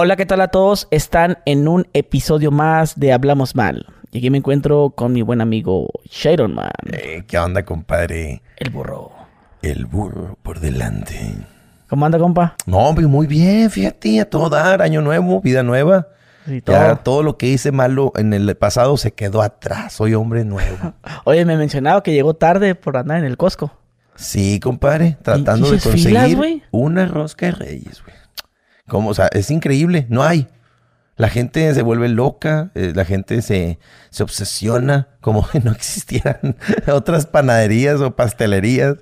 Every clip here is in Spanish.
Hola, ¿qué tal a todos? Están en un episodio más de Hablamos Mal. Y aquí me encuentro con mi buen amigo Sharon Man. Eh, ¿Qué onda, compadre? El burro. El burro por delante. ¿Cómo anda, compa? No, muy bien, fíjate, a todo dar, año nuevo, vida nueva. Sí, todo. Ya todo lo que hice malo en el pasado se quedó atrás. Soy hombre nuevo. Oye, me mencionaba que llegó tarde por andar en el Costco. Sí, compadre, tratando de filas, conseguir güey? una rosca de reyes, güey. ¿Cómo? O sea, es increíble, no hay. La gente se vuelve loca, eh, la gente se, se obsesiona como si no existieran otras panaderías o pastelerías.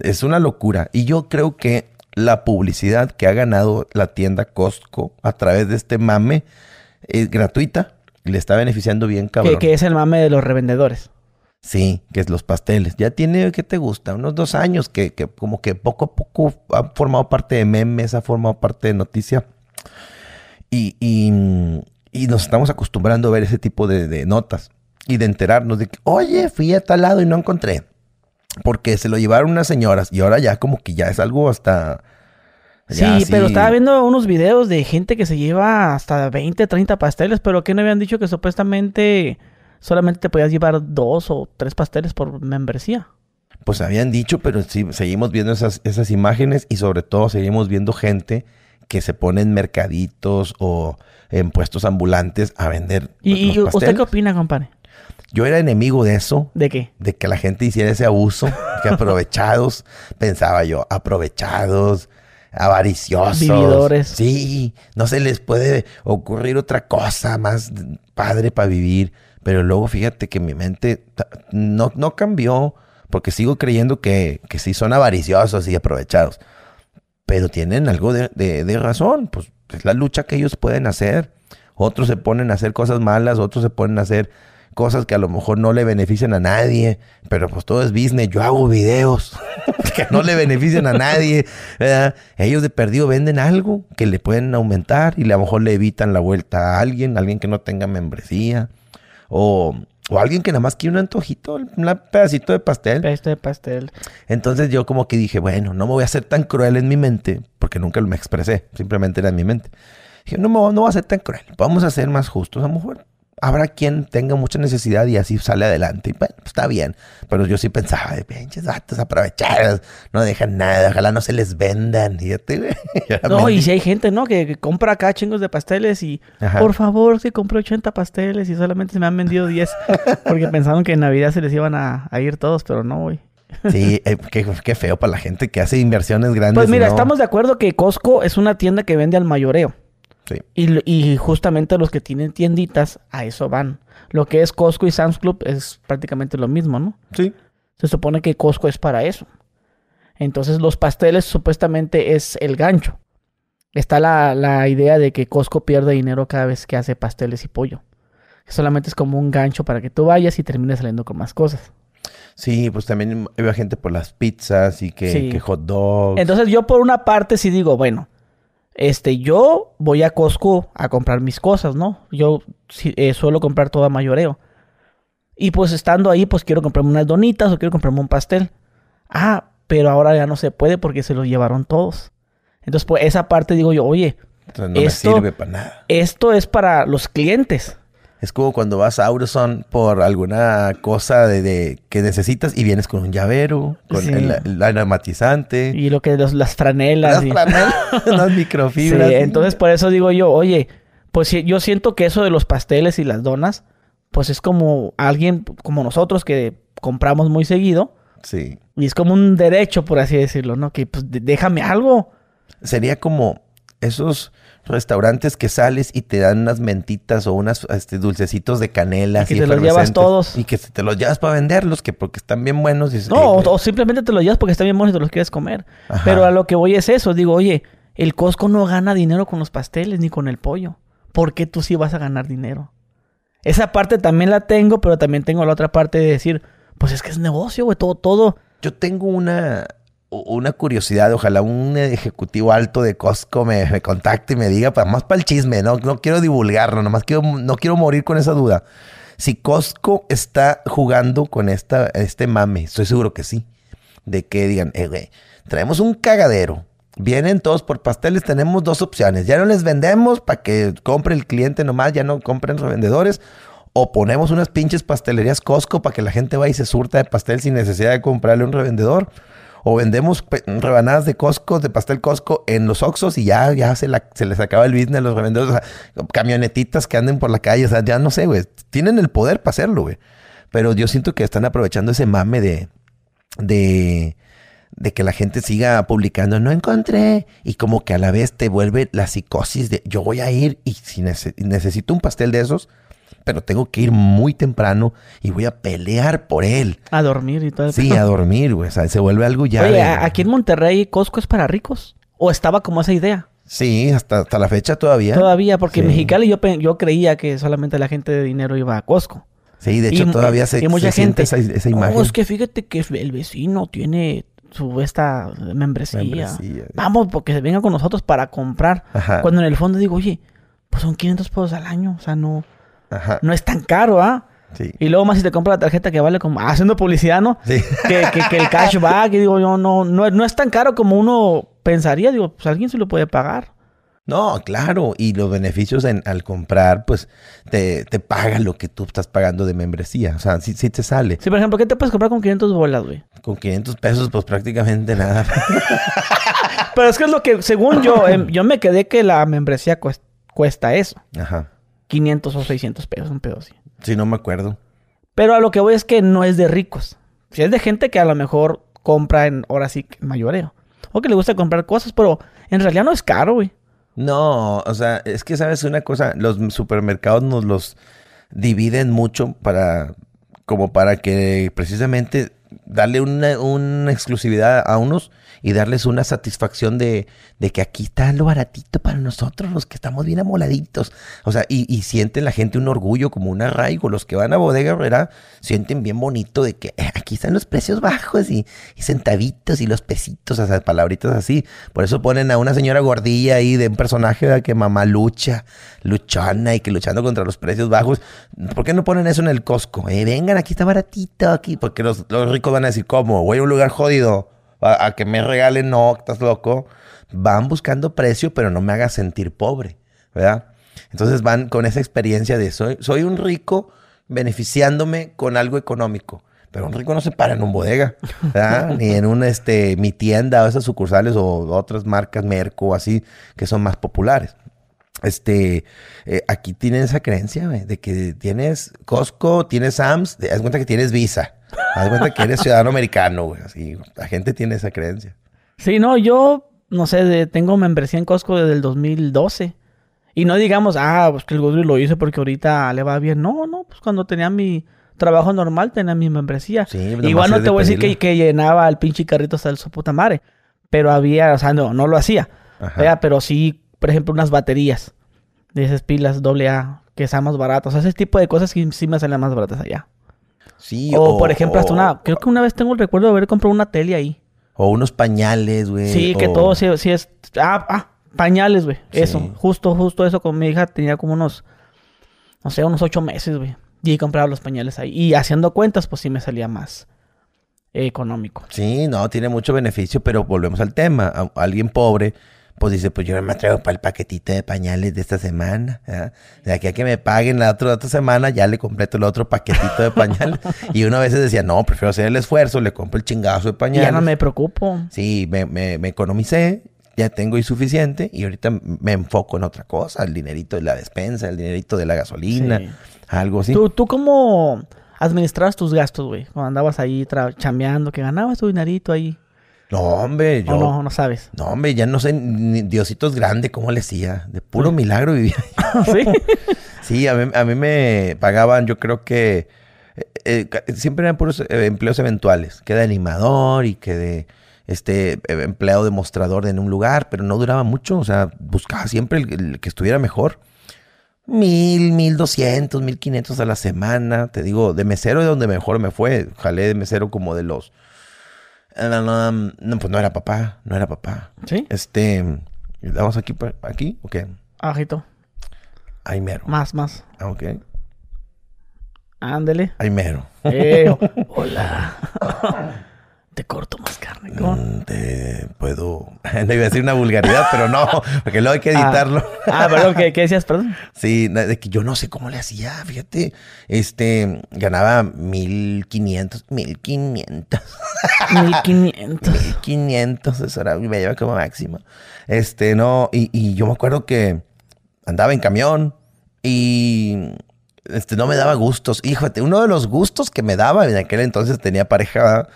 Es una locura. Y yo creo que la publicidad que ha ganado la tienda Costco a través de este mame es gratuita y le está beneficiando bien cabrón. Que, que es el mame de los revendedores. Sí, que es los pasteles. Ya tiene, ¿qué te gusta? Unos dos años que, que como que poco a poco ha formado parte de memes, ha formado parte de noticia. Y, y- y nos estamos acostumbrando a ver ese tipo de, de notas y de enterarnos de que, oye, fui a tal lado y no encontré. Porque se lo llevaron unas señoras y ahora ya como que ya es algo hasta... Sí, pero estaba viendo unos videos de gente que se lleva hasta 20, 30 pasteles, pero que no habían dicho que supuestamente solamente te podías llevar dos o tres pasteles por membresía. Pues habían dicho, pero sí, seguimos viendo esas, esas imágenes y sobre todo seguimos viendo gente que se pone en mercaditos o en puestos ambulantes a vender ¿Y, los usted qué opina, compadre? Yo era enemigo de eso, ¿De qué? de que la gente hiciera ese abuso, que aprovechados, pensaba yo, aprovechados, avariciosos. Vividores. Sí, no se les puede ocurrir otra cosa más padre para vivir. Pero luego fíjate que mi mente no, no cambió, porque sigo creyendo que, que sí son avariciosos y aprovechados. Pero tienen algo de, de- razón, pues es la lucha que ellos pueden hacer. Otros se ponen a hacer cosas malas, otros se ponen a hacer cosas que a lo mejor no le benefician a nadie, pero pues todo es business. Yo hago videos que no le benefician a nadie. Ellos de perdido venden algo que le pueden aumentar y a lo mejor le evitan la vuelta a alguien, alguien que no tenga membresía o, o alguien que nada más quiere un antojito, un pedacito de pastel. Este pastel. Entonces yo como que dije, bueno, no me voy a ser tan cruel en mi mente, porque nunca me expresé, simplemente era en mi mente. Dije, no, me, voy- no voy a ser tan cruel, vamos a ser más justos. A lo mejor habrá quien tenga mucha necesidad y así sale adelante. Y bueno, pues, está bien. Pero yo sí pensaba, de pinches vatos aprovechados, no dejan nada, ojalá no se les vendan. No, y si hay gente, ¿no? Que, que compra acá chingos de pasteles y... Ajá. Por favor, que compré 80 pasteles y solamente se me han vendido 10. porque pensaron que en Navidad se les iban a, a ir todos, pero no, güey. Sí, eh, qué, qué feo para la gente que hace inversiones grandes. Pues mira, no- estamos de acuerdo que Costco es una tienda que vende al mayoreo. Sí. Y, y justamente los que tienen tienditas a eso van. Lo que es Costco y Sam's Club es prácticamente lo mismo, ¿no? Sí. Se supone que Costco es para eso. Entonces los pasteles supuestamente es el gancho. Está la, la idea de que Costco pierde dinero cada vez que hace pasteles y pollo. Solamente es como un gancho para que tú vayas y termines saliendo con más cosas. Sí, pues también había gente por las pizzas y que, Sí. que hot dogs. Entonces yo por una parte sí digo, bueno, este, yo voy a Costco a comprar mis cosas, ¿no? Yo eh, suelo comprar todo a mayoreo. Y pues estando ahí, pues quiero comprarme unas donitas o quiero comprarme un pastel. Ah, pero ahora ya no se puede porque se los llevaron todos. Entonces, pues esa parte digo yo, oye, Entonces, no esto- me sirve para nada. esto es para los clientes. Es como cuando vas a Auroson por alguna cosa de, de- que necesitas y vienes con un llavero, con Sí. el, el aromatizante, Y lo que los- las franelas. las y- franelas, las Sí, microfibras. entonces por eso digo yo, oye, pues sí, yo siento que eso de los pasteles y las donas, pues es como alguien como nosotros que compramos muy seguido Sí. y es como un derecho, por así decirlo, ¿no? Que pues déjame algo. Sería como esos restaurantes que sales y te dan unas mentitas o unas este, dulcecitos de canela. Y que te los llevas todos. Y que te los llevas para venderlos, que porque están bien buenos. No, "Ey, o, güey". o simplemente te los llevas porque está bien bueno y te los quieres comer. Ajá. Pero a lo que voy es eso, digo, oye, el Costco no gana dinero con los pasteles ni con el pollo. ¿Por qué tú sí vas a ganar dinero? Esa parte también la tengo, pero también tengo la otra parte de decir, pues es que es negocio, güey, todo, todo. Yo tengo una, una curiosidad, ojalá un ejecutivo alto de Costco me, contacte y me diga, para más para el chisme, no, no quiero divulgarlo, nomás quiero, no quiero morir con esa duda. Si Costco está jugando con esta, este mame, estoy seguro que sí. De que digan, eh, güey, traemos un cagadero vienen todos por pasteles, tenemos dos opciones. Ya no les vendemos para que compre el cliente nomás, ya no compren revendedores. O ponemos unas pinches pastelerías Costco para que la gente vaya y se surta de pastel sin necesidad de comprarle un revendedor. O vendemos rebanadas de Costco, de pastel Costco en los Oxos y ya, ya se, se les acaba el business a los revendedores. O sea, camionetitas que anden por la calle, o sea, ya no sé, güey. Tienen el poder para hacerlo, güey. Pero yo siento que están aprovechando ese mame de, de, de que la gente siga publicando, no encontré. Y como que a la vez te vuelve la psicosis de yo voy a ir y si necesito un pastel de esos, pero tengo que ir muy temprano y voy a pelear por él. A dormir y todo. Sí, a dormir, güey. O sea, se vuelve algo ya. Oye, aquí en Monterrey, Costco es para ricos. ¿O estaba como esa idea? Sí, hasta, hasta la fecha todavía. Todavía, porque en Mexicali yo, yo creía que solamente la gente de dinero iba a Costco. Sí, de hecho todavía se, y mucha gente, esa, esa imagen. No, es que fíjate que el vecino tiene su esta membresía. Vamos, porque se venga con nosotros para comprar. Cuando en el fondo digo, oye, pues son 500 pesos al año. O sea, no, no es tan caro, ¿ah? Sí. Y luego más si te compra la tarjeta que vale como haciendo publicidad, ¿no? Sí. Que, que, el cashback, y digo yo, no, no, no es tan caro como uno pensaría. Digo, pues alguien se lo puede pagar. No, claro, y los beneficios en, al comprar, pues te, te paga lo que tú estás pagando de membresía. O sea, sí, sí te sale. Sí, por ejemplo, ¿qué te puedes comprar con 500 bolas, güey? Con 500 pesos, pues prácticamente nada. Pero es que es lo que, según yo, em, yo me quedé que la membresía cuesta eso. Ajá. 500 o 600 pesos, un pedo así. Sí, no me acuerdo. Pero a lo que voy es que no es de ricos. Si es de gente que a lo mejor compra en, ahora sí, mayoreo. O que le gusta comprar cosas, pero en realidad no es caro, güey. No, o sea, es que sabes una cosa, los supermercados nos los dividen mucho para, como para que precisamente darle una, una exclusividad a unos y darles una satisfacción de, de, que aquí está lo baratito para nosotros, los que estamos bien amoladitos. O sea, y, sienten la gente un orgullo, como un arraigo. Los que van a Bodega Herrera sienten bien bonito de que eh, aquí están los precios bajos y, centavitos y los pesitos, o sea, palabritas así. Por eso ponen a una señora gordilla ahí de un personaje de que mamá lucha, luchona y que luchando contra los precios bajos. ¿Por qué no ponen eso en el Costco? Eh, vengan, aquí está baratito, aquí. Porque los, los ricos van a decir, ¿cómo? Voy a un lugar jodido a, que me regalen, no, estás loco. Van buscando precio, pero no me hagas sentir pobre, ¿verdad? Entonces van con esa experiencia de soy, soy un rico beneficiándome con algo económico. Pero un rico no se para en un bodega, ¿verdad? Ni en un, este, mi tienda o esas sucursales o otras marcas, Merco, así, que son más populares. Este, eh, aquí tienen esa creencia, de que tienes Costco, tienes Sams, te das cuenta que tienes Visa. Haz cuenta que eres ciudadano americano, güey. Así, la gente tiene esa creencia. Sí, no, yo, no sé, tengo membresía en Costco desde el 2012. Y no digamos, ah, pues que el Godri lo hice porque ahorita le va bien. No, no, pues cuando tenía mi trabajo normal tenía mi membresía. Sí, Igual no te voy a decir que, llenaba el pinche carrito hasta el su puta madre. Pero había, o sea, no, no lo hacía. Pero sí, por ejemplo, unas baterías de esas pilas AA que sean más baratas. O sea, ese tipo de cosas sí, sí me salen más baratas allá. Sí, o, por ejemplo, hasta una. Creo que una vez tengo el recuerdo de haber comprado una tele ahí. O unos pañales, güey. Sí, que todo sí, es. Ah, ah, pañales, güey. Eso. Justo, justo eso con mi hija tenía como unos. No sé, unos ocho meses, güey. Y compraba los pañales ahí. Y haciendo cuentas, pues sí me salía más económico. Sí, no, tiene mucho beneficio, pero volvemos al tema. alguien pobre pues dice, pues yo me traigo para el paquetito de pañales de esta semana. De aquí a que me paguen la otra, otra semana, ya le completo el otro paquetito de pañales. y uno a veces decía, no, prefiero hacer el esfuerzo, le compro el chingazo de pañales. Ya no me preocupo. Sí, me, me, me economicé, ya tengo suficiente y ahorita me enfoco en otra cosa, el dinerito de la despensa, el dinerito de la gasolina, algo así. ¿Tú, tú cómo administrabas tus gastos, güey? Cuando andabas ahí chambeando, que ganabas tu dinerito ahí. No, hombre, yo. no, no sabes. No, hombre, ya no sé, ni Diositos grande, ¿cómo le hacía? De puro milagro vivía. ¿Sí? sí, a mí, me pagaban, yo creo que. Eh, eh, siempre eran puros eh, empleos eventuales, que de animador y que de este empleado demostrador en un lugar, pero no duraba mucho, o sea, buscaba siempre el, que estuviera mejor. Mil, mil doscientos, mil quinientos a la semana, te digo, de mesero de donde mejor me fue, jalé de mesero como de los no, pues no era papá, no era papá. ¿Sí? Este, ¿damos aquí, aquí o qué? Ajito. Ahí mero. Más, más. Ah, ok. Ándele. Ahí mero. Eh, hola. Te corto más carne? ¿Cómo? Mm, te puedo... No iba a decir una vulgaridad, pero no, porque luego hay que editarlo. Ah, ah perdón, ¿qué, ¿qué, decías, perdón? Sí, de que yo no sé cómo le hacía, fíjate. Este, ganaba mil quinientos, mil quinientos. Mil quinientos. Mil quinientos, eso era, me lleva como máximo. Este, no, y, y yo me acuerdo que andaba en camión y este, no me daba gustos. Híjate, uno de los gustos que me daba en aquel entonces tenía pareja,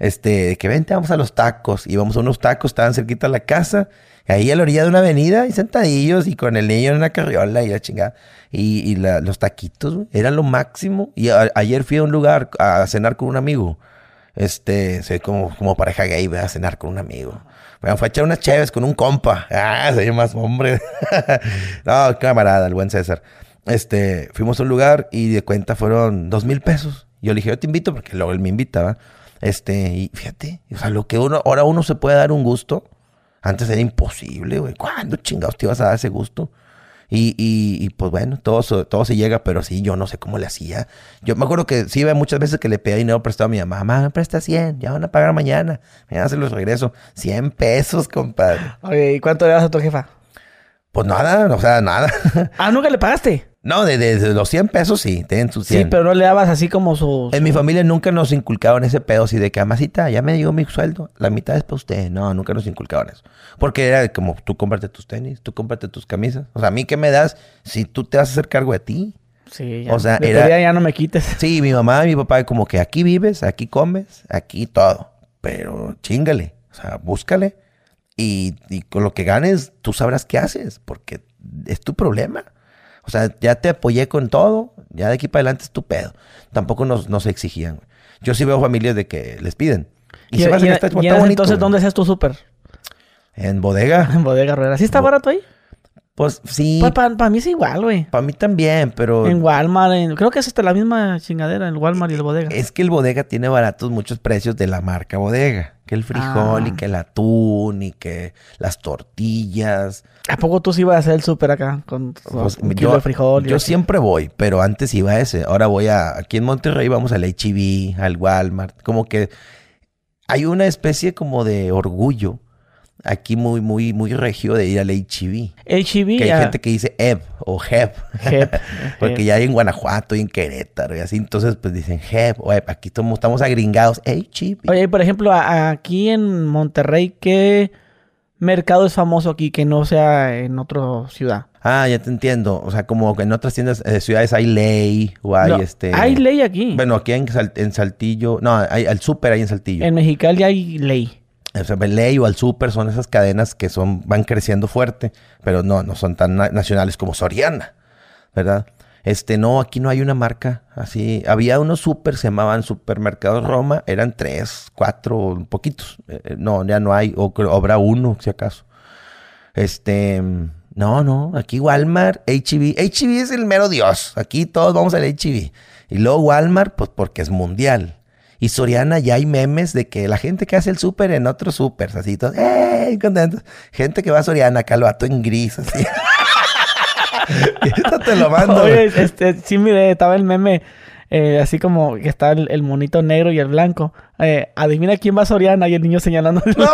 este, que vente, vamos a los tacos. Íbamos a unos tacos, estaban cerquita de la casa, ahí a la orilla de una avenida, y sentadillos, y con el niño en una carriola, y la chingada. Y, los taquitos, eran lo máximo. Y ayer fui a un lugar a cenar con un amigo. Este, soy como, como pareja gay, voy a cenar con un amigo. Bueno, fue a echar unas chéves con un compa. Ah, soy más hombre. no, camarada, el buen César este, fuimos a un lugar y de cuenta fueron dos mil pesos. Yo le dije, yo te invito porque luego él me invitaba. Este, y fíjate, o sea, lo que uno, ahora uno se puede dar un gusto. Antes era imposible, güey. ¿Cuándo chingados te ibas a dar ese gusto? Y, y, y, pues bueno, todo, todo se llega, pero sí, yo no sé cómo le hacía. Yo me acuerdo que sí iba muchas veces que le pedía dinero prestado a mi mamá. Mamá, me presta 100, ya van a pagar mañana. Mañana se los regreso. 100 pesos, compadre. Oye, ¿y cuánto le das a tu jefa? Pues nada, o sea, nada. ah, ¿nunca le pagaste? No, de, los 100 pesos sí, ten sus 100. Sí, pero no le dabas así como su... En mi familia nunca nos inculcaban ese pedo así de que, amasita, ya me dio mi sueldo, la mitad es para usted. No, nunca nos inculcaban eso. Porque era como, tú cómprate tus tenis, tú cómprate tus camisas. O sea, a mí qué me das si tú te vas a hacer cargo de ti. Sí, ya. O sea, era... ya no me quites. Sí, mi mamá y mi papá como que aquí vives, aquí comes, aquí todo. Pero chingale, o sea, búscale. Y, y con lo que ganes, tú sabrás qué haces, porque es tu problema. O sea, ya te apoyé con todo, ya de aquí para adelante es tu pedo. Tampoco nos, nos exigían. Yo sí veo familias de que les piden. Y, se y, y, entonces, ¿dónde haces tu súper? En bodega. En bodega rueda. ¿Sí está barato ahí? Pues sí. Pues para mí es igual, güey. Para mí también, pero. En Walmart, creo que es hasta la misma chingadera, el Walmart y el bodega. Es que el bodega tiene baratos muchos precios de la marca bodega. Que el frijol y ah. que el atún y que las tortillas. ¿A poco tú sí ibas a hacer el súper acá con pues, un kilo de frijol? Yo siempre voy, pero antes iba a ese. Ahora voy a. Aquí en Monterrey vamos al HB, al Walmart. Como que hay una especie como de orgullo aquí muy, muy, muy regio de ir al HB. HB. Que hay gente que dice EB o HEB. HEB. Porque ya hay en Guanajuato y en Querétaro y así. Entonces, pues dicen HEB o EB. Aquí estamos, estamos agringados. HB. Oye, por ejemplo, aquí en Monterrey, ¿qué mercado es famoso aquí que no sea en otra ciudad? Ah, ya te entiendo. O sea, como en otras tiendas, eh, ciudades hay ley o hay este... Hay ley aquí. Bueno, aquí en, en Saltillo... No, hay, al súper hay en Saltillo. En Mexicali hay ley o sea, Ley o al Super son esas cadenas que son, van creciendo fuerte, pero no, no son tan nacionales como Soriana, ¿verdad? Este, no, aquí no hay una marca así. Había unos super, se llamaban Supermercados Roma, eran tres, cuatro, poquitos. Eh, eh, no, ya no hay, o habrá uno, si acaso. Este, no, no, aquí Walmart, HB. HB es el mero dios. Aquí todos vamos al HB. Y luego Walmart, pues porque es mundial. Y Soriana ya hay memes de que la gente que hace el súper en otros súper, así todos, ¡eh! Contentos. Gente que va a Soriana, calvato en gris, así. y esto te lo mando. Oye, este, sí, mire, estaba el meme. Eh, así como que está el, monito negro y el blanco. Eh, adivina quién va a Soriana y el niño señalando. ¡No!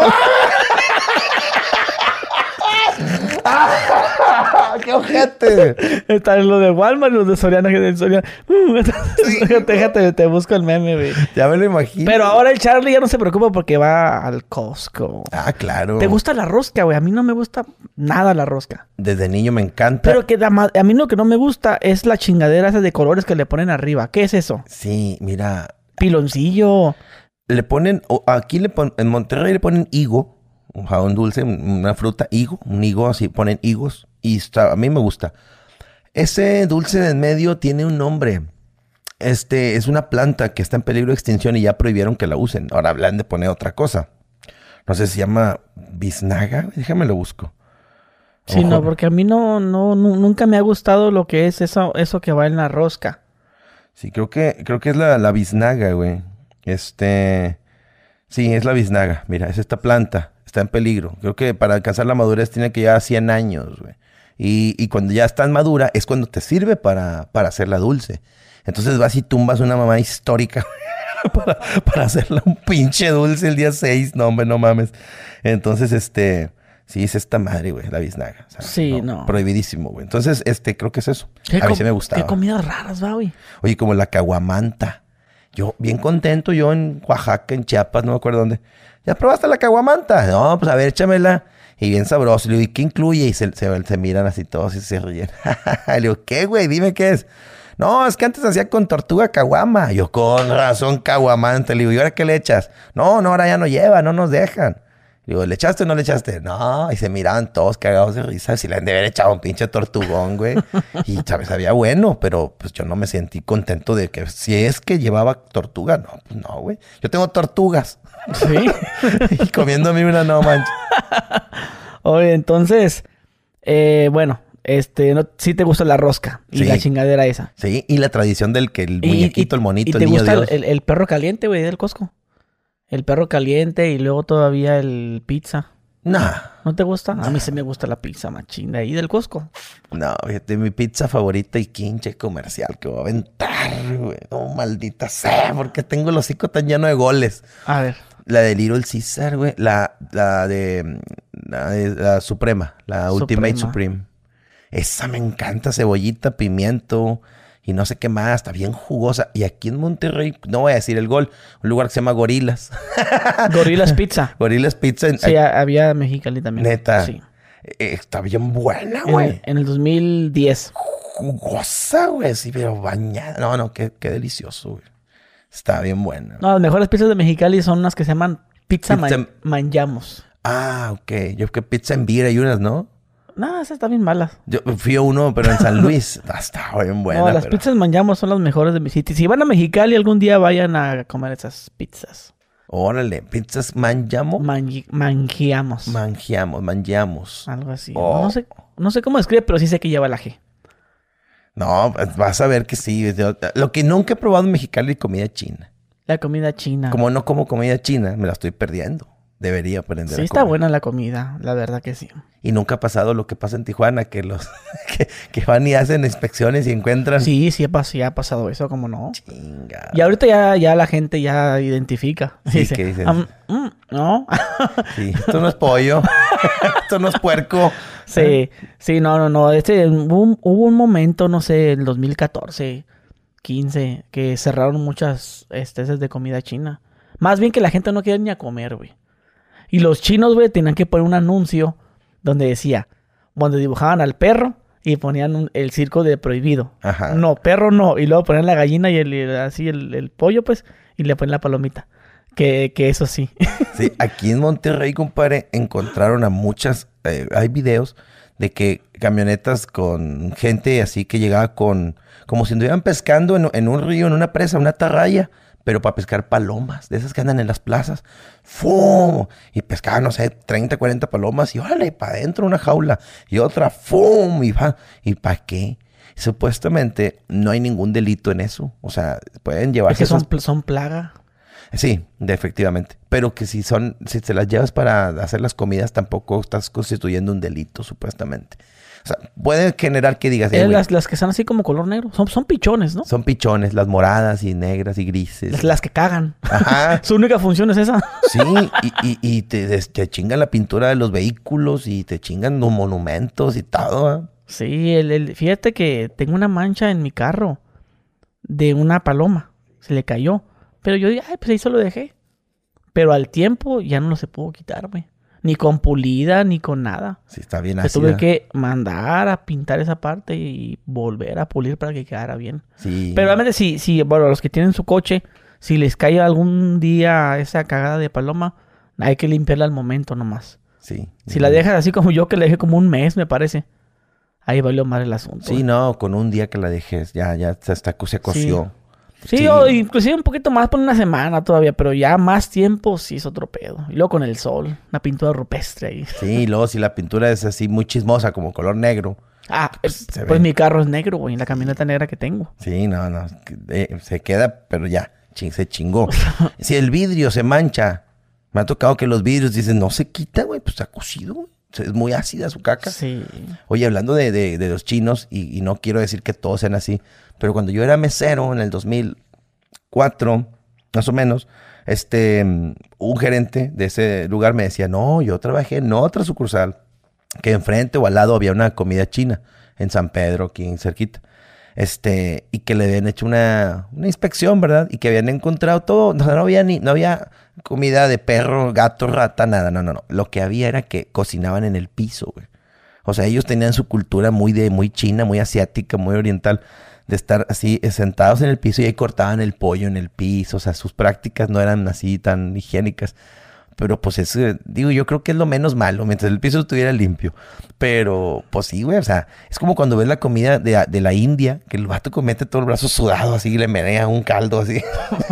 ¡Qué ojete! Están los de Walmart y los de Soriana. De Soriana. déjate, te busco el meme, güey. Ya me lo imagino. Pero ahora el Charlie ya no se preocupa porque va al Costco. Ah, claro. ¿Te gusta la rosca, güey? A mí no me gusta nada la rosca. Desde niño me encanta. Pero que a mí lo que no me gusta es la chingadera esa de colores que le ponen arriba. ¿Qué es eso? Sí, mira. Piloncillo. Le ponen, aquí le ponen, en Monterrey le ponen higo un jabón dulce, una fruta, higo, un higo, así ponen higos. Y está, a mí me gusta. Ese dulce de en medio tiene un nombre. Este es una planta que está en peligro de extinción y ya prohibieron que la usen. Ahora hablan de poner otra cosa. No sé si se llama biznaga. Déjame lo busco. Sí, no, porque a mí no, no, nunca me ha gustado lo que es eso, eso que va en la rosca. Sí, creo que, creo que es la, la biznaga, güey. Este. Sí, es la biznaga. Mira, es esta planta está en peligro. Creo que para alcanzar la madurez tiene que llevar 100 años, güey. Y, cuando ya está madura es cuando te sirve para, para hacerla dulce. Entonces vas y tumbas una mamá histórica para, para hacerla un pinche dulce el día 6. No, hombre, no mames. Entonces, este... Sí, es esta madre, güey, la biznaga. Sí, no. Prohibidísimo, güey. Entonces, este, creo que es eso. ¿Qué A mí sí me gustaba. Qué comidas raras, va, güey. Oye, como la caguamanta. Yo, bien contento, yo en Oaxaca, en Chiapas, no me acuerdo dónde. ¿Ya probaste la caguamanta? No, pues a ver, échamela. Y bien sabroso. Le digo, ¿y qué incluye? Y se, se, miran así todos y se ríen. Le digo, ¿qué, güey? Dime qué es. No, es que antes hacía con tortuga caguama. Yo, con razón, caguamanta. Le digo, ¿y ahora qué le echas? No, no, ahora ya no lleva, no nos dejan. Digo, ¿le echaste o no le echaste? No, y se miraban todos cagados de risa. Si le han de haber echado un pinche tortugón, güey. Y, ¿sabes? Sabía bueno, pero pues yo no me sentí contento de que si es que llevaba tortuga. No, pues no, güey. Yo tengo tortugas. Sí. y comiéndome una, no manches. Oye, entonces, eh, bueno, este, no, sí te gusta la rosca y Sí. la chingadera esa. Sí, y la tradición del que el muñequito, y- el monito, ¿Y el te niño gusta Dios. el- el perro caliente, güey, del Costco? El perro caliente y luego todavía el pizza. No, ¿No te gusta? A mí sí me gusta la pizza machín de ahí del Costco. no, fíjate, mi pizza favorita y quinche comercial que voy a aventar, güey. No, maldita sea, porque tengo el hocico tan lleno de goles. A ver. La de Little Caesar, güey. La, la de. La, de- la Suprema. La Ultimate Suprema. Supreme. Esa me encanta. Cebollita, pimiento y no sé qué más. Está bien jugosa. Y aquí en Monterrey, no voy a decir el gol, un lugar que se llama Gorilas. Gorilas Pizza. Gorilas Pizza. en- Sí, ha- había Mexicali también. Neta. Sí. eh, está bien buena, En, güey. en el 2010. Jugosa, güey. Sí, pero bañada. No, no, qué, qué delicioso, güey. Está bien buena. No, las mejores pizzas de Mexicali son unas que se llaman pizza, Pizza- man- manjamos. Ah, ok. Yo que pizza en Vira hay unas, ¿no? No, esas están bien malas. Yo fui a uno, pero en San Luis. Ah, Está bien buena. no, las pero- pizzas manjamos son las mejores de mi sitio. Si van a Mexicali algún día vayan a comer esas pizzas. Órale, pizzas manjamo. Mangi- mangiamos. mangiamos, mangiamos. algo así. Oh. No, sé, no sé cómo escribe, pero sí sé que lleva la G. No, pues, vas a ver que sí. Lo que nunca he probado en Mexicali es comida china. La comida china. Como no como comida china, me la estoy perdiendo. Debería aprender Sí, a está comer. buena la comida, la verdad que sí. Y nunca ha pasado lo que pasa en Tijuana, que los que, que van y hacen inspecciones y encuentran. Sí, sí ha, pasado eso, como no. Chinga. Y ahorita ya, ya la gente ya identifica. Sí, Dice, ¿qué dicen? "Am, mm, no. Sí, esto no es pollo. esto no es puerco. sí, sí, no, no, no. Este, hubo, un, hubo un momento, no sé, en 2014, 15, que cerraron muchas esteses de comida china. Más bien que la gente no quería ni a comer, güey. Y los chinos, güey, tenían que poner un anuncio donde decía, donde dibujaban al perro y ponían un- el circo de prohibido. Ajá. No, perro no. Y luego ponían la gallina y el, el- así el, el pollo, pues, y le ponen la palomita. Que, que eso sí. Sí, aquí en Monterrey, compadre, encontraron a muchas, eh, hay videos de que camionetas con gente así que llegaba con, como si estuvieran pescando en, en un río, en una presa, una atarraya, pero para pescar palomas, de esas que andan en las plazas. ¡Fum! Y pescaban, no sé, 30, 40 palomas y órale, para adentro una jaula y otra, ¡fum! Y va, ¿y para qué? Supuestamente no hay ningún delito en eso. O sea, pueden Es llevarse que son, esas son plaga. Sí, efectivamente. Pero que si son, si te las llevas para hacer las comidas, tampoco estás constituyendo un delito, supuestamente. O sea, puede generar que digas, "Eh, Eh, las, las que están así como color negro. Son, son pichones, ¿no? son pichones, las moradas y negras y grises. Las, las que cagan. Ajá. Su única función es esa. Sí, y, y- y te, te chingan la pintura de los vehículos y te chingan los monumentos y todo. ¿ah? Sí, el, el- fíjate que tengo una mancha en mi carro de una paloma. Se le cayó. Pero yo dije, ay, pues ahí solo dejé. Pero al tiempo ya no lo se pudo quitar, güey. Ni con pulida, ni con nada. Sí, está bien así. tuve que mandar a pintar esa parte y volver a pulir para que quedara bien. Sí. Pero realmente si, si, bueno, los que tienen su coche, si les cae algún día esa cagada de paloma, hay que limpiarla al momento nomás. Sí. Si la dejas así como yo, que la dejé como un mes, me parece. Ahí valió mal el asunto. Sí, no, con un día que la dejes, ya, ya está, se coció. Sí, Sí. o inclusive un poquito más por una semana todavía, pero ya más tiempo sí es otro pedo. Y luego con el sol, una pintura rupestre ahí. Sí, y luego si la pintura es así muy chismosa, como color negro. Ah, Pues, pues mi carro es negro, güey, la camioneta negra que tengo. Sí, no, no. eh, se queda, pero ya, ching, se chingó. si el vidrio se mancha, me ha tocado que los vidrios dicen, no se quita, güey, pues está cocido, güey. Es muy ácida su caca. Sí. Oye, hablando de, de- de los chinos, y, y no quiero decir que todos sean así, pero cuando yo era mesero en el 2004, más o menos, este, un gerente de ese lugar me decía, no, yo trabajé en otra sucursal, que enfrente o al lado había una comida china, en San Pedro, aquí en cerquita. Este, y que le habían hecho una, una inspección, ¿verdad? Y que habían encontrado todo, no, no había ni, no había comida de perro, gato, rata, nada, no, no, no. Lo que había era que cocinaban en el piso, güey. O sea, ellos tenían su cultura muy de, muy china, muy asiática, muy oriental, de estar así eh, sentados en el piso y ahí cortaban el pollo en el piso. O sea, sus prácticas no eran así tan higiénicas. Pero pues eso, digo, yo creo que es lo menos malo, mientras el piso estuviera limpio. Pero, pues sí, güey, o sea, es como cuando ves la comida de, de la India, que el vato comete todo el brazo sudado así, y le menea un caldo así,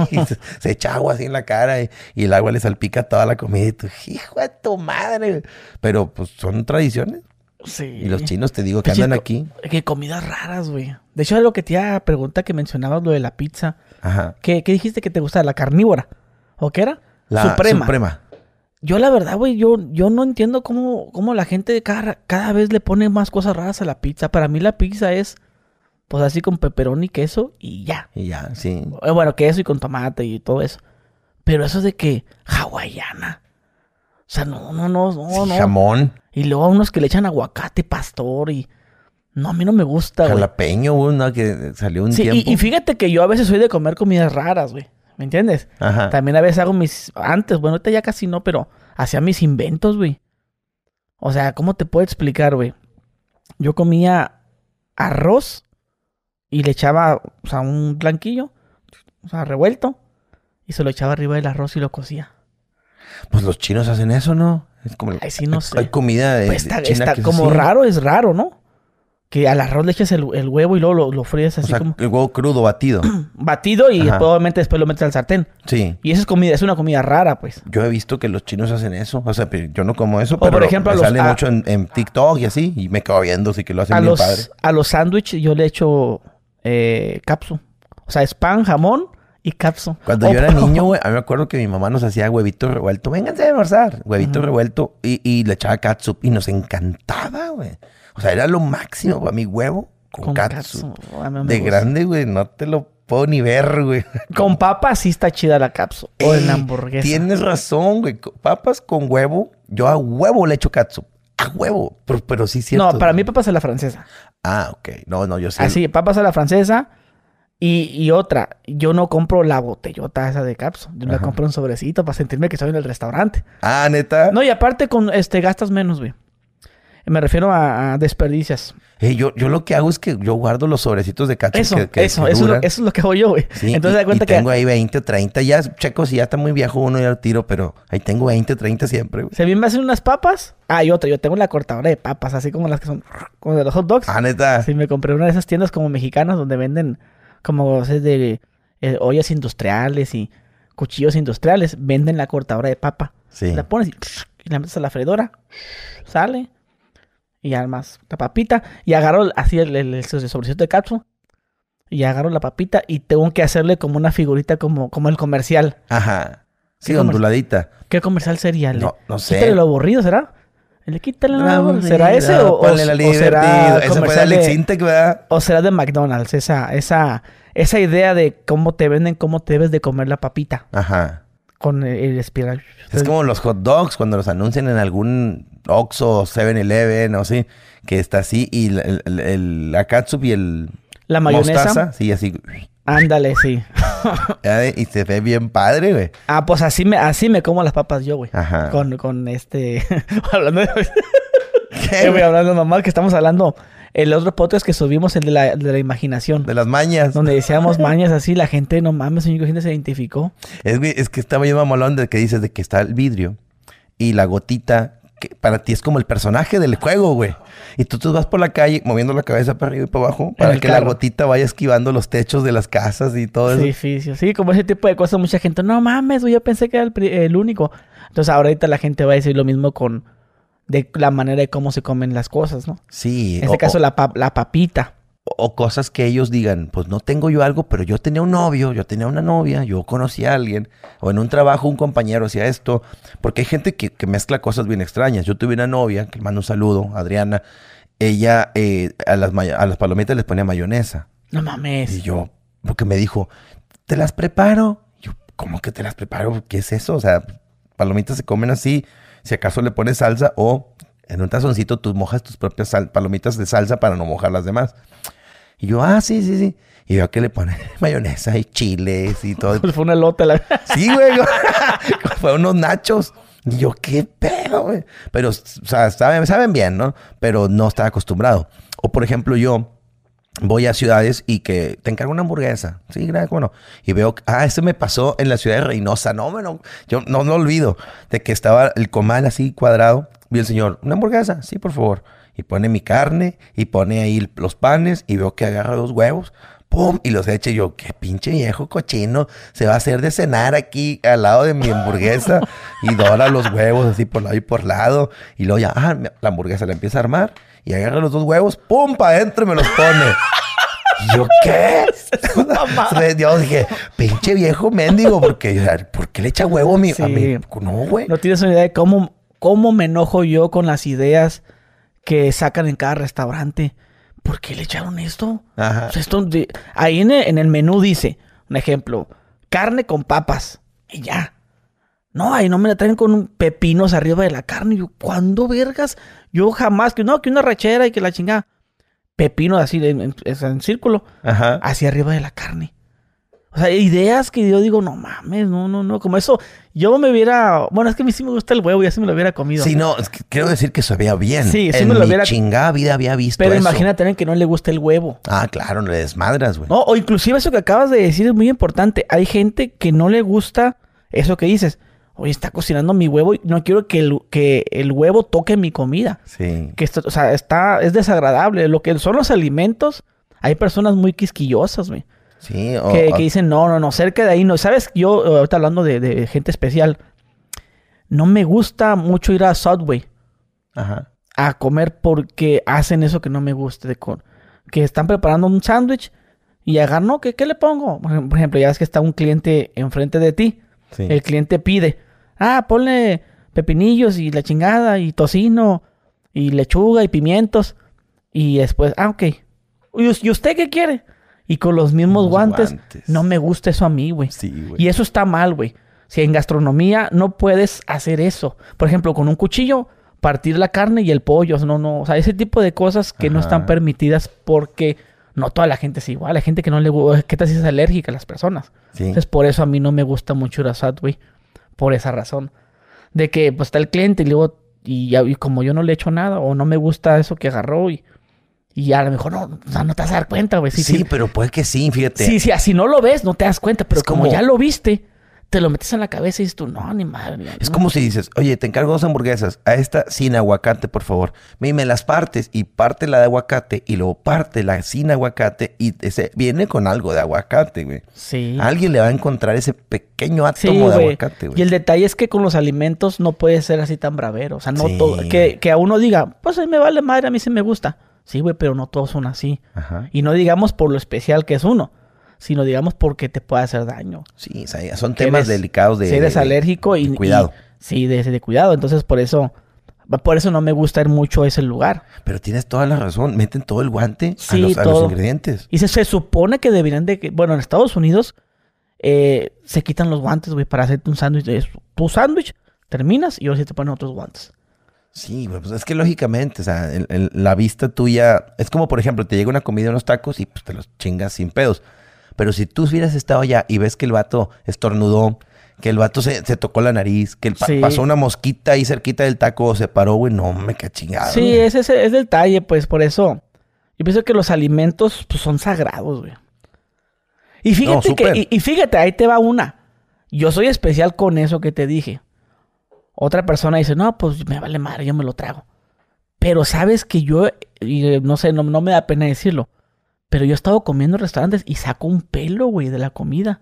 se, echa agua así en la cara y, y, el agua le salpica toda la comida y tú, hijo de tu madre. Pero, pues son tradiciones. Sí. Y los chinos, te digo, que andan aquí. Que comidas raras, güey. De hecho, es lo que te iba a preguntar que mencionabas lo de la pizza. Ajá. ¿Qué, qué dijiste que te gustaba? ¿La carnívora? ¿O qué era? La Suprema. Suprema. Yo la verdad, güey, yo, yo no entiendo cómo, cómo la gente cada, cada vez le pone más cosas raras a la pizza. Para mí la pizza es, pues así con pepperoni y queso y ya. Y ya, sí. Eh, Bueno, queso y con tomate y todo eso. Pero eso de que hawaiana. O sea, no, no, no, no, Sí, no. Jamón, Y luego a unos que le echan aguacate, pastor y... No, a mí no me gusta, güey. jalapeño, uno que salió un Sí, tiempo. y, y fíjate que yo a veces soy de comer comidas raras, güey. ¿Me entiendes? Ajá. También a veces hago mis... Antes, bueno, ahorita ya casi no, pero hacía mis inventos, güey. O sea, ¿cómo te puedo explicar, güey? Yo comía arroz y le echaba, o sea, un blanquillo, o sea, revuelto, y se lo echaba arriba del arroz y lo cocía. Pues los chinos hacen eso, ¿no? Es como... Ay, sí, no hay, sé. hay comida de, Pues está, China está que como así. raro, es raro, ¿no? Que al arroz le eches el, el huevo y luego lo, lo fríes O así sea, como el huevo crudo batido. batido y Ajá. obviamente después lo metes al sartén. sí. Y esa es comida, es una comida rara, pues. Yo he visto que los chinos hacen eso. O sea, yo no como eso, O, pero por ejemplo, me a los- sale a- mucho en, en TikTok y así. Y me quedo viendo, así que lo hacen A bien los, padre. a los sándwiches yo le echo eh, capsu. O sea, es pan, jamón y capsu. Cuando yo era niño, güey, a mí me acuerdo que mi mamá nos hacía huevito revuelto. Vénganse a almorzar. Huevito revuelto. Y, y le echaba catsup. Y nos encantaba, güey. O sea, era lo máximo para mi huevo con, Con catsup. no De gusta. grande, güey, no te lo puedo ni ver, güey. Con papa sí está chida la capsu. O en la hamburguesa. Tienes razón, güey. Papas con huevo. Yo a huevo le echo catsup. A huevo. Pero, pero sí cierto. No, para mí papas a la francesa. Ah, ok. No, no, yo sé. Así, papas a la francesa. Y, y otra, yo no compro la botellota esa de capsu. Yo la Ajá. compro en sobrecito para sentirme que estoy en el restaurante. Ah, neta. No, y aparte con este gastas menos, güey. Me refiero a, a desperdicias. Ey, yo, yo lo que hago es que yo guardo los sobrecitos de catsup Eso, que, que- eso, eso, es lo, duran. eso es lo que hago yo, güey. Sí, Entonces, y, da cuenta y que tengo ahí 20, 30. Ya, checo, si ya está muy viejo uno ya lo tiro, pero ahí tengo 20, 30 siempre, güey. si a mí me hacen unas papas, ah, y otra, yo tengo la cortadora de papas, así como las que son como de los hot dogs. Ah, neta. Sí, me compré una de esas tiendas como mexicanas donde venden como sea, de eh, ollas industriales y cuchillos industriales. Venden la cortadora de papa. Sí. La pones y, y la metes a la freidora. Sale. Y más la papita. Y agarro así el, el, el sobrecito de cápsula. Y agarro la papita y tengo que hacerle como una figurita como, como el comercial. Ajá. Sí, ¿Qué comer- onduladita. ¿Qué comercial sería? No, no sé. Quítale lo aburrido, ¿será? El de quítale aburrido. ¿Será ese o, o- Ponle la o divertido. será fue de Alex Intec, ¿verdad? o será de McDonald's? Esa, esa, esa idea de cómo te venden, cómo te debes de comer la papita Ajá. con el, el espiral. Es como los hot dogs cuando los anuncian en algún Oxxo, 7-Eleven o así, que está así y el, el- el- la catsup y el La mayonesa. mostaza, sí, así. Ándale, sí. eh, Y se ve bien padre, güey. Ah, pues así me, así me como las papas yo, güey. Ajá. Con, con este. hablando de. ¿Qué, güey, hablando mamá, que estamos hablando. El otro podcast que subimos, el de la, de la imaginación. De las mañas. Donde decíamos mañas así, la gente, no mames, señor, gente se identificó. Es, güey, es que estaba yo mamolón de que dices de que está el vidrio y la gotita, que para ti es como el personaje del juego, güey. Y tú, tú vas por la calle moviendo la cabeza para arriba y para abajo para que la gotita vaya esquivando los techos de las casas y todo eso. Sí, sí, sí, sí, como ese tipo de cosas, mucha gente, no mames, güey, yo pensé que era el, único. Entonces ahorita la gente va a decir lo mismo con de la manera de cómo se comen las cosas, ¿no? Sí. En este o- caso la, pa- la papita. O cosas que ellos digan, pues no tengo yo algo, pero yo tenía un novio, yo tenía una novia, yo conocí a alguien, o en un trabajo un compañero hacía esto, porque hay gente que, que mezcla cosas bien extrañas. Yo tuve una novia, que le mando un saludo, Adriana, ella eh, a, las, a las palomitas les ponía mayonesa. No mames. Y yo, porque me dijo, ¿te las preparo? Yo, ¿cómo que te las preparo? ¿Qué es eso? O sea, palomitas se comen así, si acaso le pones salsa o en un tazoncito tú mojas tus propias palomitas de salsa para no mojar las demás. Y yo, ah, sí, sí, sí. Y veo que le ponen mayonesa y chiles y todo. Fue una lota la... Sí, güey. Fue unos nachos. Y yo, qué pedo, güey. Pero, o sea, saben, saben bien, ¿no? Pero no estaba acostumbrado. O, por ejemplo, yo voy a ciudades y que te encargo una hamburguesa. Sí, gracias, bueno. Y veo, ah, eso me pasó en la ciudad de Reynosa. No, bueno, yo no, no olvido de que estaba el comal así cuadrado. Vi el señor, una hamburguesa, sí, por favor. Y pone mi carne y pone ahí los panes y veo que agarra los huevos. ¡Pum! Y los echa y yo, qué pinche viejo cochino. Se va a hacer de cenar aquí al lado de mi hamburguesa. y dora los huevos así por lado y por lado. Y luego ya, ah, la hamburguesa la empieza a armar y agarra los dos huevos, ¡pum! para adentro y me los pone. Y yo, ¿qué? yo dije, pinche viejo mendigo, porque, ¿por qué le echa huevo a mi, No, güey. No tienes una idea de cómo, cómo me enojo yo con las ideas que sacan en cada restaurante. ¿Por qué le echaron esto? Ajá. esto ahí en en el menú dice, un ejemplo, carne con papas. Y ya. No, ahí no me la traen con pepinos arriba de la carne. Yo, ¿cuándo vergas? Yo jamás, que no, que una rachera y que la chingada. Pepino así en, en, círculo. Ajá. Hacia arriba de la carne. O sea, ideas que yo digo, no mames, no, no, no, como eso, yo me hubiera, bueno, es que a mí sí me gusta el huevo y así me lo hubiera comido. Sí, no, es que quiero decir que sabía bien. Sí, sí me lo hubiera. chingada vida había visto Pero imagínate también que no le gusta el huevo. Ah, claro, no le desmadras, güey. No, o inclusive eso que acabas de decir es muy importante. Hay gente que no le gusta eso que dices oye, está cocinando mi huevo y no quiero que el, que el huevo toque mi comida. Sí. Que esto, o sea, está, es desagradable. Lo que son los alimentos, hay personas muy quisquillosas, güey. Sí, o, que, que, dicen, no, no, no, cerca de ahí no. ¿Sabes? Yo, ahorita hablando de, gente especial, no me gusta mucho ir a Subway Ajá. a comer porque hacen eso que no me gusta. De con, que están preparando un sándwich y agarran, no, ¿qué, ¿qué le pongo? Por ejemplo, ya es que está un cliente enfrente de ti. El cliente pide, Ah, ponle pepinillos y la chingada y tocino y lechuga y pimientos. Y después, ah, ok. ¿Y usted qué quiere? Y con los mismos guantes. No me gusta eso a mí, güey. Sí, güey. Y eso está mal, güey. Si en gastronomía no puedes hacer eso. Por ejemplo, con un cuchillo, partir la carne y el pollo. No, no. O sea, ese tipo de cosas que no están permitidas porque no toda la gente es igual. Hay gente que no le gusta. ¿Qué tal si es alérgica a las personas? Sí. Entonces, por eso a mí no me gusta mucho a güey por esa razón. De que pues está el cliente y luego, y, como yo no le echo nada o no me gusta eso que agarró y, y a lo mejor no, no te vas a dar cuenta, güey. Sí, pero puede que sí, fíjate. Sí, sí, así no lo ves, no te das cuenta, pero como ya lo viste, te lo metes en la cabeza y dices tú, no, ni madre. Es como si dices, oye, te encargo dos hamburguesas, a esta sin aguacate, por favor. Me, me las partes y parte la de aguacate y luego parte la sin aguacate y ese viene con algo de aguacate, güey. Sí. alguien le va a encontrar ese pequeño átomo de aguacate, güey. Y el detalle es que con los alimentos no puede ser así tan bravero. O sea, no todo. Que, que a uno diga, pues a mí me vale madre, a mí sí me gusta. Sí, güey, pero no todos son así. Ajá. Y no digamos por lo especial que es uno sino digamos porque te puede hacer daño. Sí, son temas delicados de... Si eres alérgico y... cuidado. sí, de, de cuidado. Entonces, por eso... Por eso no me gusta ir mucho a ese lugar. Pero tienes toda la razón. Meten todo el guante a, los, ingredientes. Y se, se, supone que deberían de... Bueno, en Estados Unidos eh, se quitan los guantes, güey, para hacerte un sándwich. Tu sándwich, terminas y ahora sí te ponen otros guantes. Sí, pues es que lógicamente, o sea, la vista tuya... Es como, por ejemplo, te llega una comida unos tacos y pues te los chingas sin pedos. Pero si tú hubieras estado allá y ves que el vato estornudó, que el vato se, tocó la nariz, que pasó una mosquita ahí cerquita del taco, se paró, güey, no me qué chingado. Sí, ese es, el detalle, pues por eso. Yo pienso que los alimentos pues, son sagrados, güey. Y fíjate que, y, fíjate, ahí te va una. Yo soy especial con eso que te dije. Otra persona dice, no, pues me vale madre, yo me lo trago. Pero sabes que yo, y no sé, no, no me da pena decirlo. Pero yo he estado comiendo en restaurantes y saco un pelo, güey, de la comida.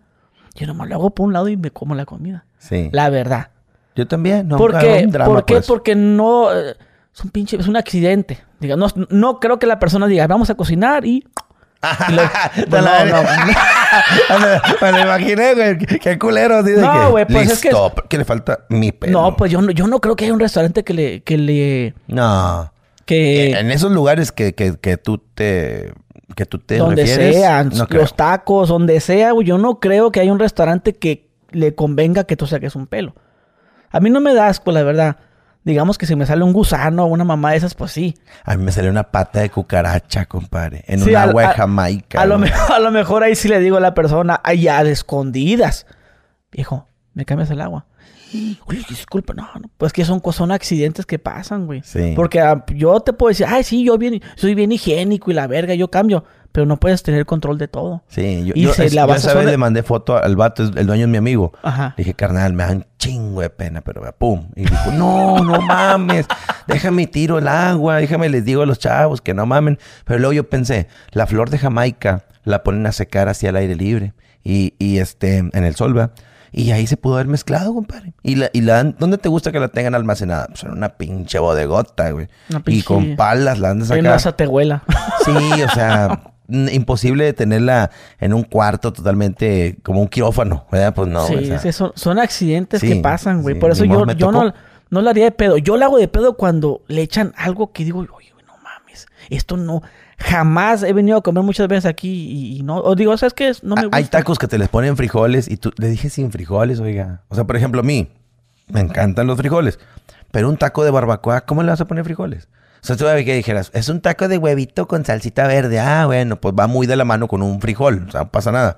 Yo nomás lo hago por un lado y me como la comida. Sí. La verdad. Yo también, no. ¿Por qué? ¿Por qué? Porque no... Eh, es un pinche... Es un accidente. Diga, no, no creo que la persona diga, vamos a cocinar y... no, no, no. me lo imaginé, güey. Qué culero. no, güey, pues es que... ¿Qué le falta mi pelo. No, pues yo no, yo no creo que haya un restaurante que le... Que le... No. Que... En esos lugares que, que, que tú te que tú te donde sean, los tacos, donde sea, Yo no creo que haya un restaurante que le convenga que tú saques un pelo. A mí no me da asco, la verdad. Digamos que si me sale un gusano o una mamá de esas, pues sí. A mí me salió una pata de cucaracha, compadre. En Sí, un agua de a- Jamaica. A lo, mejor, a lo mejor ahí sí le digo a la persona, allá de escondidas. Viejo, ¿me cambias el agua? Uy, disculpa, no, no. Pues que son, son accidentes que pasan, güey. Sí. Porque ah, yo te puedo decir, ay, sí, yo bien, soy bien higiénico y la verga, yo cambio. Pero no puedes tener control de todo. Sí, yo, Y yo, se es- la yo a esa vez le mandé foto al vato, el dueño es mi amigo. Ajá. Le dije, carnal, me da un chingo de pena, pero vea, pum. Y dijo, no, no mames, déjame tiro el agua, déjame les digo a los chavos que no mamen. Pero luego yo pensé, la flor de Jamaica la ponen a secar así al aire libre y, y este, en el sol, ¿va? Y ahí se pudo haber mezclado, compadre. Y la, y la dan- ¿dónde te gusta que la tengan almacenada? Pues en una pinche bodegota, güey. Una Y pinche- con palas la andas acá. no esa te huela. Sí, o sea, imposible tenerla en un cuarto totalmente como un quirófano, ¿verdad? Pues no, sí, o sea, es que son, son accidentes Sí, que pasan, güey. sí, Por eso yo, yo no, no la haría de pedo. Yo la hago de pedo cuando le echan algo que digo, oye, no mames. Esto no. Jamás he venido a comer muchas veces aquí y, y no. O digo, ¿sabes qué? No me gusta. Hay tacos que te les ponen frijoles y tú le dije sin frijoles, oiga. O sea, por ejemplo, a mí me encantan los frijoles, pero un taco de barbacoa, ¿cómo le vas a poner frijoles? O sea, tú que dijeras, es un taco de huevito con salsita verde. Ah, bueno, pues va muy de la mano con un frijol, o sea, no pasa nada.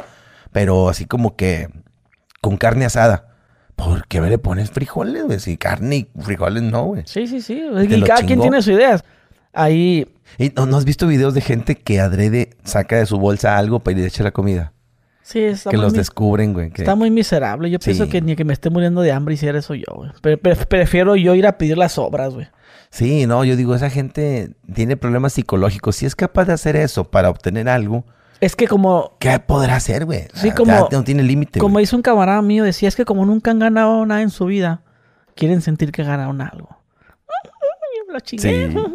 Pero así como que con carne asada. ¿Por qué le pones frijoles, güey? Si carne y frijoles no, güey. Sí, sí, sí. Y lo cada quien tiene sus ideas. Ahí. ¿Y no, no has visto videos de gente que adrede saca de su bolsa algo para ir a echar la comida? Sí, está, que muy, los mi- descubren, güey. que- está muy miserable. Yo pienso que ni que me esté muriendo de hambre hiciera eso yo, güey. Pre- pre- prefiero yo ir a pedir las obras, güey. Sí, no, yo digo, esa gente tiene problemas psicológicos. Si es capaz de hacer eso para obtener algo, Es que como ¿qué podrá hacer, güey? Sí, como- ya no tiene límite. Como dice un camarada mío, decía, es que como nunca han ganado nada en su vida, quieren sentir que ganaron algo. Yo me lo chingué. Sí.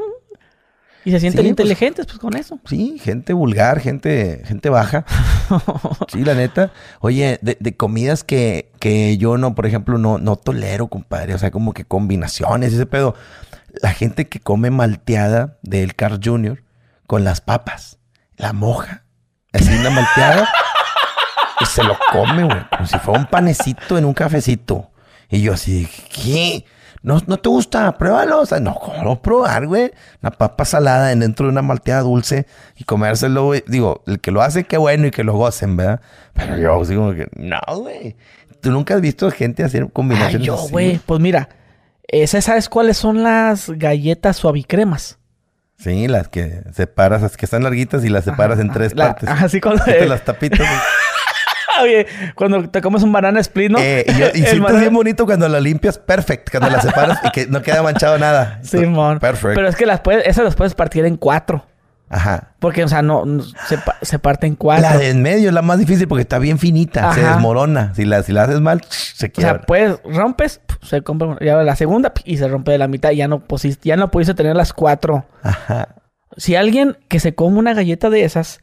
Y se sienten Sí, pues- inteligentes, pues, con eso. Sí, gente vulgar, gente, gente baja. Sí, la neta. Oye, de, de comidas que, que yo no, por ejemplo, no, no tolero, compadre. O sea, como que combinaciones, ese pedo. La gente que come malteada del Carl Jr. con las papas. La moja. Así una malteada. y se lo come, güey. Como si fuera un panecito en un cafecito. Y yo así, ¿qué? ¿No, no te gusta? Pruébalo. O sea, no, ¿cómo lo probar, güey? Una papa salada en dentro de una malteada dulce y comérselo, güey. Digo, el que lo hace, qué bueno y que lo gocen, ¿verdad? Pero yo, así como que, no, güey. ¿Tú nunca has visto gente hacer Ay, combinaciones yo, así, güey. Pues mira, esa, ¿sabes cuáles son las galletas suavicremas? Sí, las que separas, las que están larguitas y las separas Ajá, en tres la- partes. ajá, sí, cuando- Quítate las tapitas. Oye, cuando te comes un banana split, ¿no? Eh, y y sientes banana- bien bonito cuando la limpias perfect, cuando la separas y que no queda manchado nada. Simón. Perfect. Pero es que las puedes, esas las puedes partir en cuatro. Ajá. Porque, o sea, no, no- se, se parte en cuatro. La de en medio es la más difícil porque está bien finita, se desmorona. Si la, si la haces mal, se O quiebra. sea, pues rompes, se compra ya la segunda y se rompe de la mitad. y Ya no, pusiste, ya no pudiste tener las cuatro. Ajá. Si alguien que se come una galleta de esas,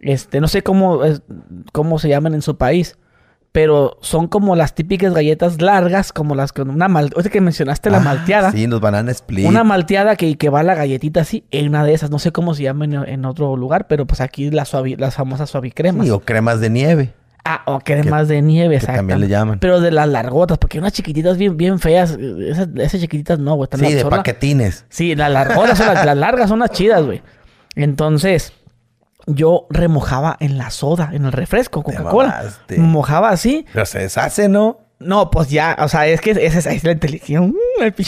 este, no sé cómo, es- cómo se llaman en su país, pero son como las típicas galletas largas, como las que una mal, ahorita que mencionaste la Ah, malteada. Sí, los banana split. Una malteada que, que va la galletita así, en una de esas, no sé cómo se llama en, en otro lugar, pero pues aquí las, suavi- las famosas suavicremas. Sí, o cremas de nieve. Ah, o cremas de nieve, exacto. también le llaman. Pero de las largotas, porque unas chiquititas bien, bien feas, esas, esas chiquititas no, güey. están Sí, las de solas. paquetines. Sí, las largotas son las, las largas son las chidas, güey. Entonces, yo remojaba en la soda, en el refresco, Coca-Cola. Mojaba así. Pero se deshace, ¿no? No, pues ya, o sea, es que esa es, la inteligencia. Mm,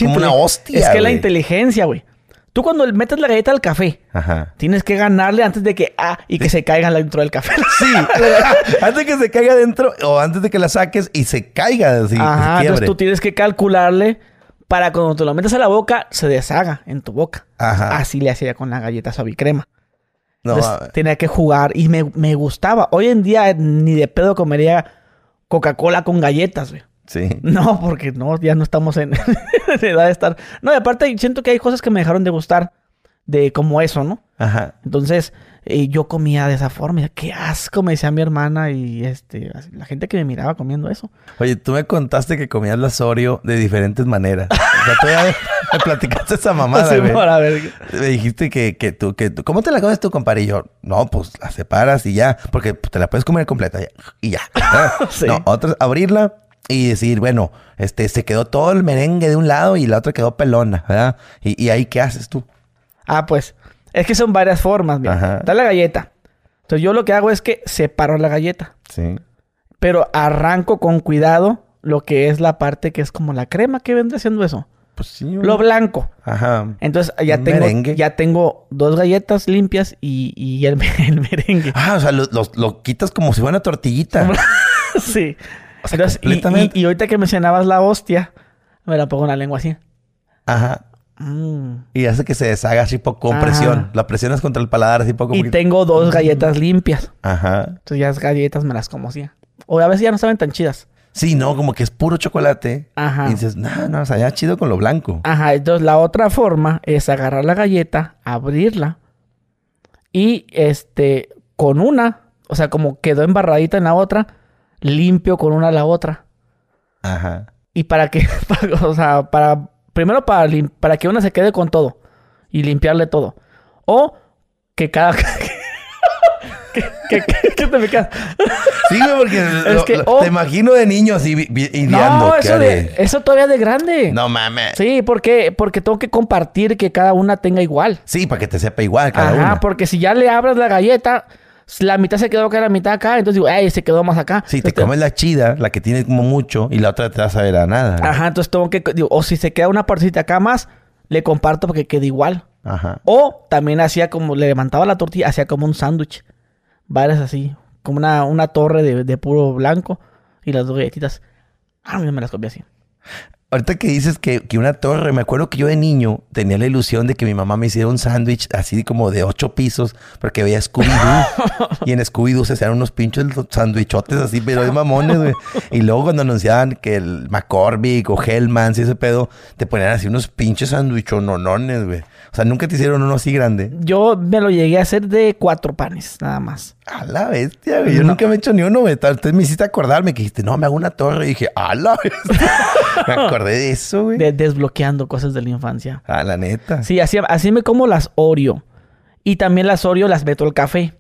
Como una hostia, Es que la güey. inteligencia, güey. Tú cuando metes la galleta al café, Ajá. tienes que ganarle antes de que, ah, y que se caigan dentro del café. Sí. antes de que se caiga dentro o antes de que la saques y se caiga así. Ajá, se entonces tú tienes que calcularle para cuando te lo metes a la boca, se deshaga en tu boca. Ajá. Así le hacía con la galleta suavicrema. No, Entonces, a- tenía que jugar y me, me gustaba. Hoy en día ni de pedo comería Coca-Cola con galletas, güey. sí. No, porque no, ya no estamos en, edad de estar. No, y aparte siento que hay cosas que me dejaron de gustar de como eso, ¿no? Ajá. Entonces, eh, yo comía de esa forma. y Qué asco, me decía mi hermana y este, la gente que me miraba comiendo eso. Oye, tú me contaste que comías las Oreo de diferentes maneras. sea, tú ya me platicaste esa mamada, güey. Me dijiste que, que tú, que tú- ¿cómo te la comes tú, compadre? Y yo, no, pues la separas y ya, porque te la puedes comer completa y ya. Sí. No, otra, abrirla y decir, bueno, este, se quedó todo el merengue de un lado y la otra quedó pelona, ¿verdad? Y, y ahí, ¿qué haces tú? Ah, pues. Es que son varias formas, mira. Ajá. Está la galleta. Entonces yo lo que hago es que separo la galleta. Sí. Pero arranco con cuidado lo que es la parte que es como la crema que vendría siendo eso. Pues sí. Lo blanco. Ajá. Entonces ya Un tengo, merengue. ya tengo dos galletas limpias y, y el, el merengue. Ah, o sea, lo, lo- lo quitas como si fuera una tortillita. sí. O sea, Entonces, y- completamente. y, y ahorita que mencionabas la hostia, me la pongo en la lengua así. Ajá. Mm. Y hace que se deshaga así poco con Ajá. presión. La presionas contra el paladar así poco. Y tengo dos galletas limpias. Ajá. Entonces ya las galletas me las como así. O a veces ya no saben tan chidas. Sí, no, como que es puro chocolate. Ajá. Y dices, no, no, o sea, ya chido con lo blanco. Ajá, entonces la otra forma es agarrar la galleta, abrirla y este con una, o sea, como quedó embarradita en la otra, limpio con una la otra. Ajá. Y para que, para- o sea, para primero para para que una se quede con todo y limpiarle todo. O que cada que te me quedas. Sí, güey, porque lo- que, lo- oh. te imagino de niño así ideando. No, ¿qué eso, de, eso todavía de grande. No mames. Sí, porque porque tengo que compartir que cada una tenga igual. Sí, para que te sepa igual cada Ajá, una. porque si ya le abras la galleta, la mitad se quedó acá, la mitad acá, entonces digo, ay, se quedó más acá. Sí, te comes la chida, la que tiene como mucho, y la otra te vas a ver a nada. Ajá, entonces tengo que, digo, o si se queda una partecita acá más, le comparto porque quede igual. Ajá. O también hacía como, le levantaba la tortilla, hacía como un sándwich. Varias así, como una, una torre de, de puro blanco y las dos galletitas. Ah, yo me las comí así. Ahorita que dices que, que una torre, me acuerdo que yo de niño tenía la ilusión de que mi mamá me hiciera un sándwich así como de ocho pisos, porque veía Scooby-Doo. y en Scooby-Doo se hacían unos pinches sándwichotes así, pero de mamones, güey. Y luego cuando anunciaban que el McCormick o Hellman, y ese pedo, te ponían así unos pinches sándwichononones, güey. O sea, nunca te hicieron uno así grande. Yo me lo llegué a hacer de cuatro panes, nada más. A la bestia, güey. Yo No. nunca me he hecho ni uno, güey. Entonces me hiciste acordarme que dijiste, no, me hago una torre. Y dije, a la bestia. me acordé de eso, güey. De- desbloqueando cosas de la infancia. A la neta. Sí, así, así me como las Oreo. Y también las Oreo las meto al café.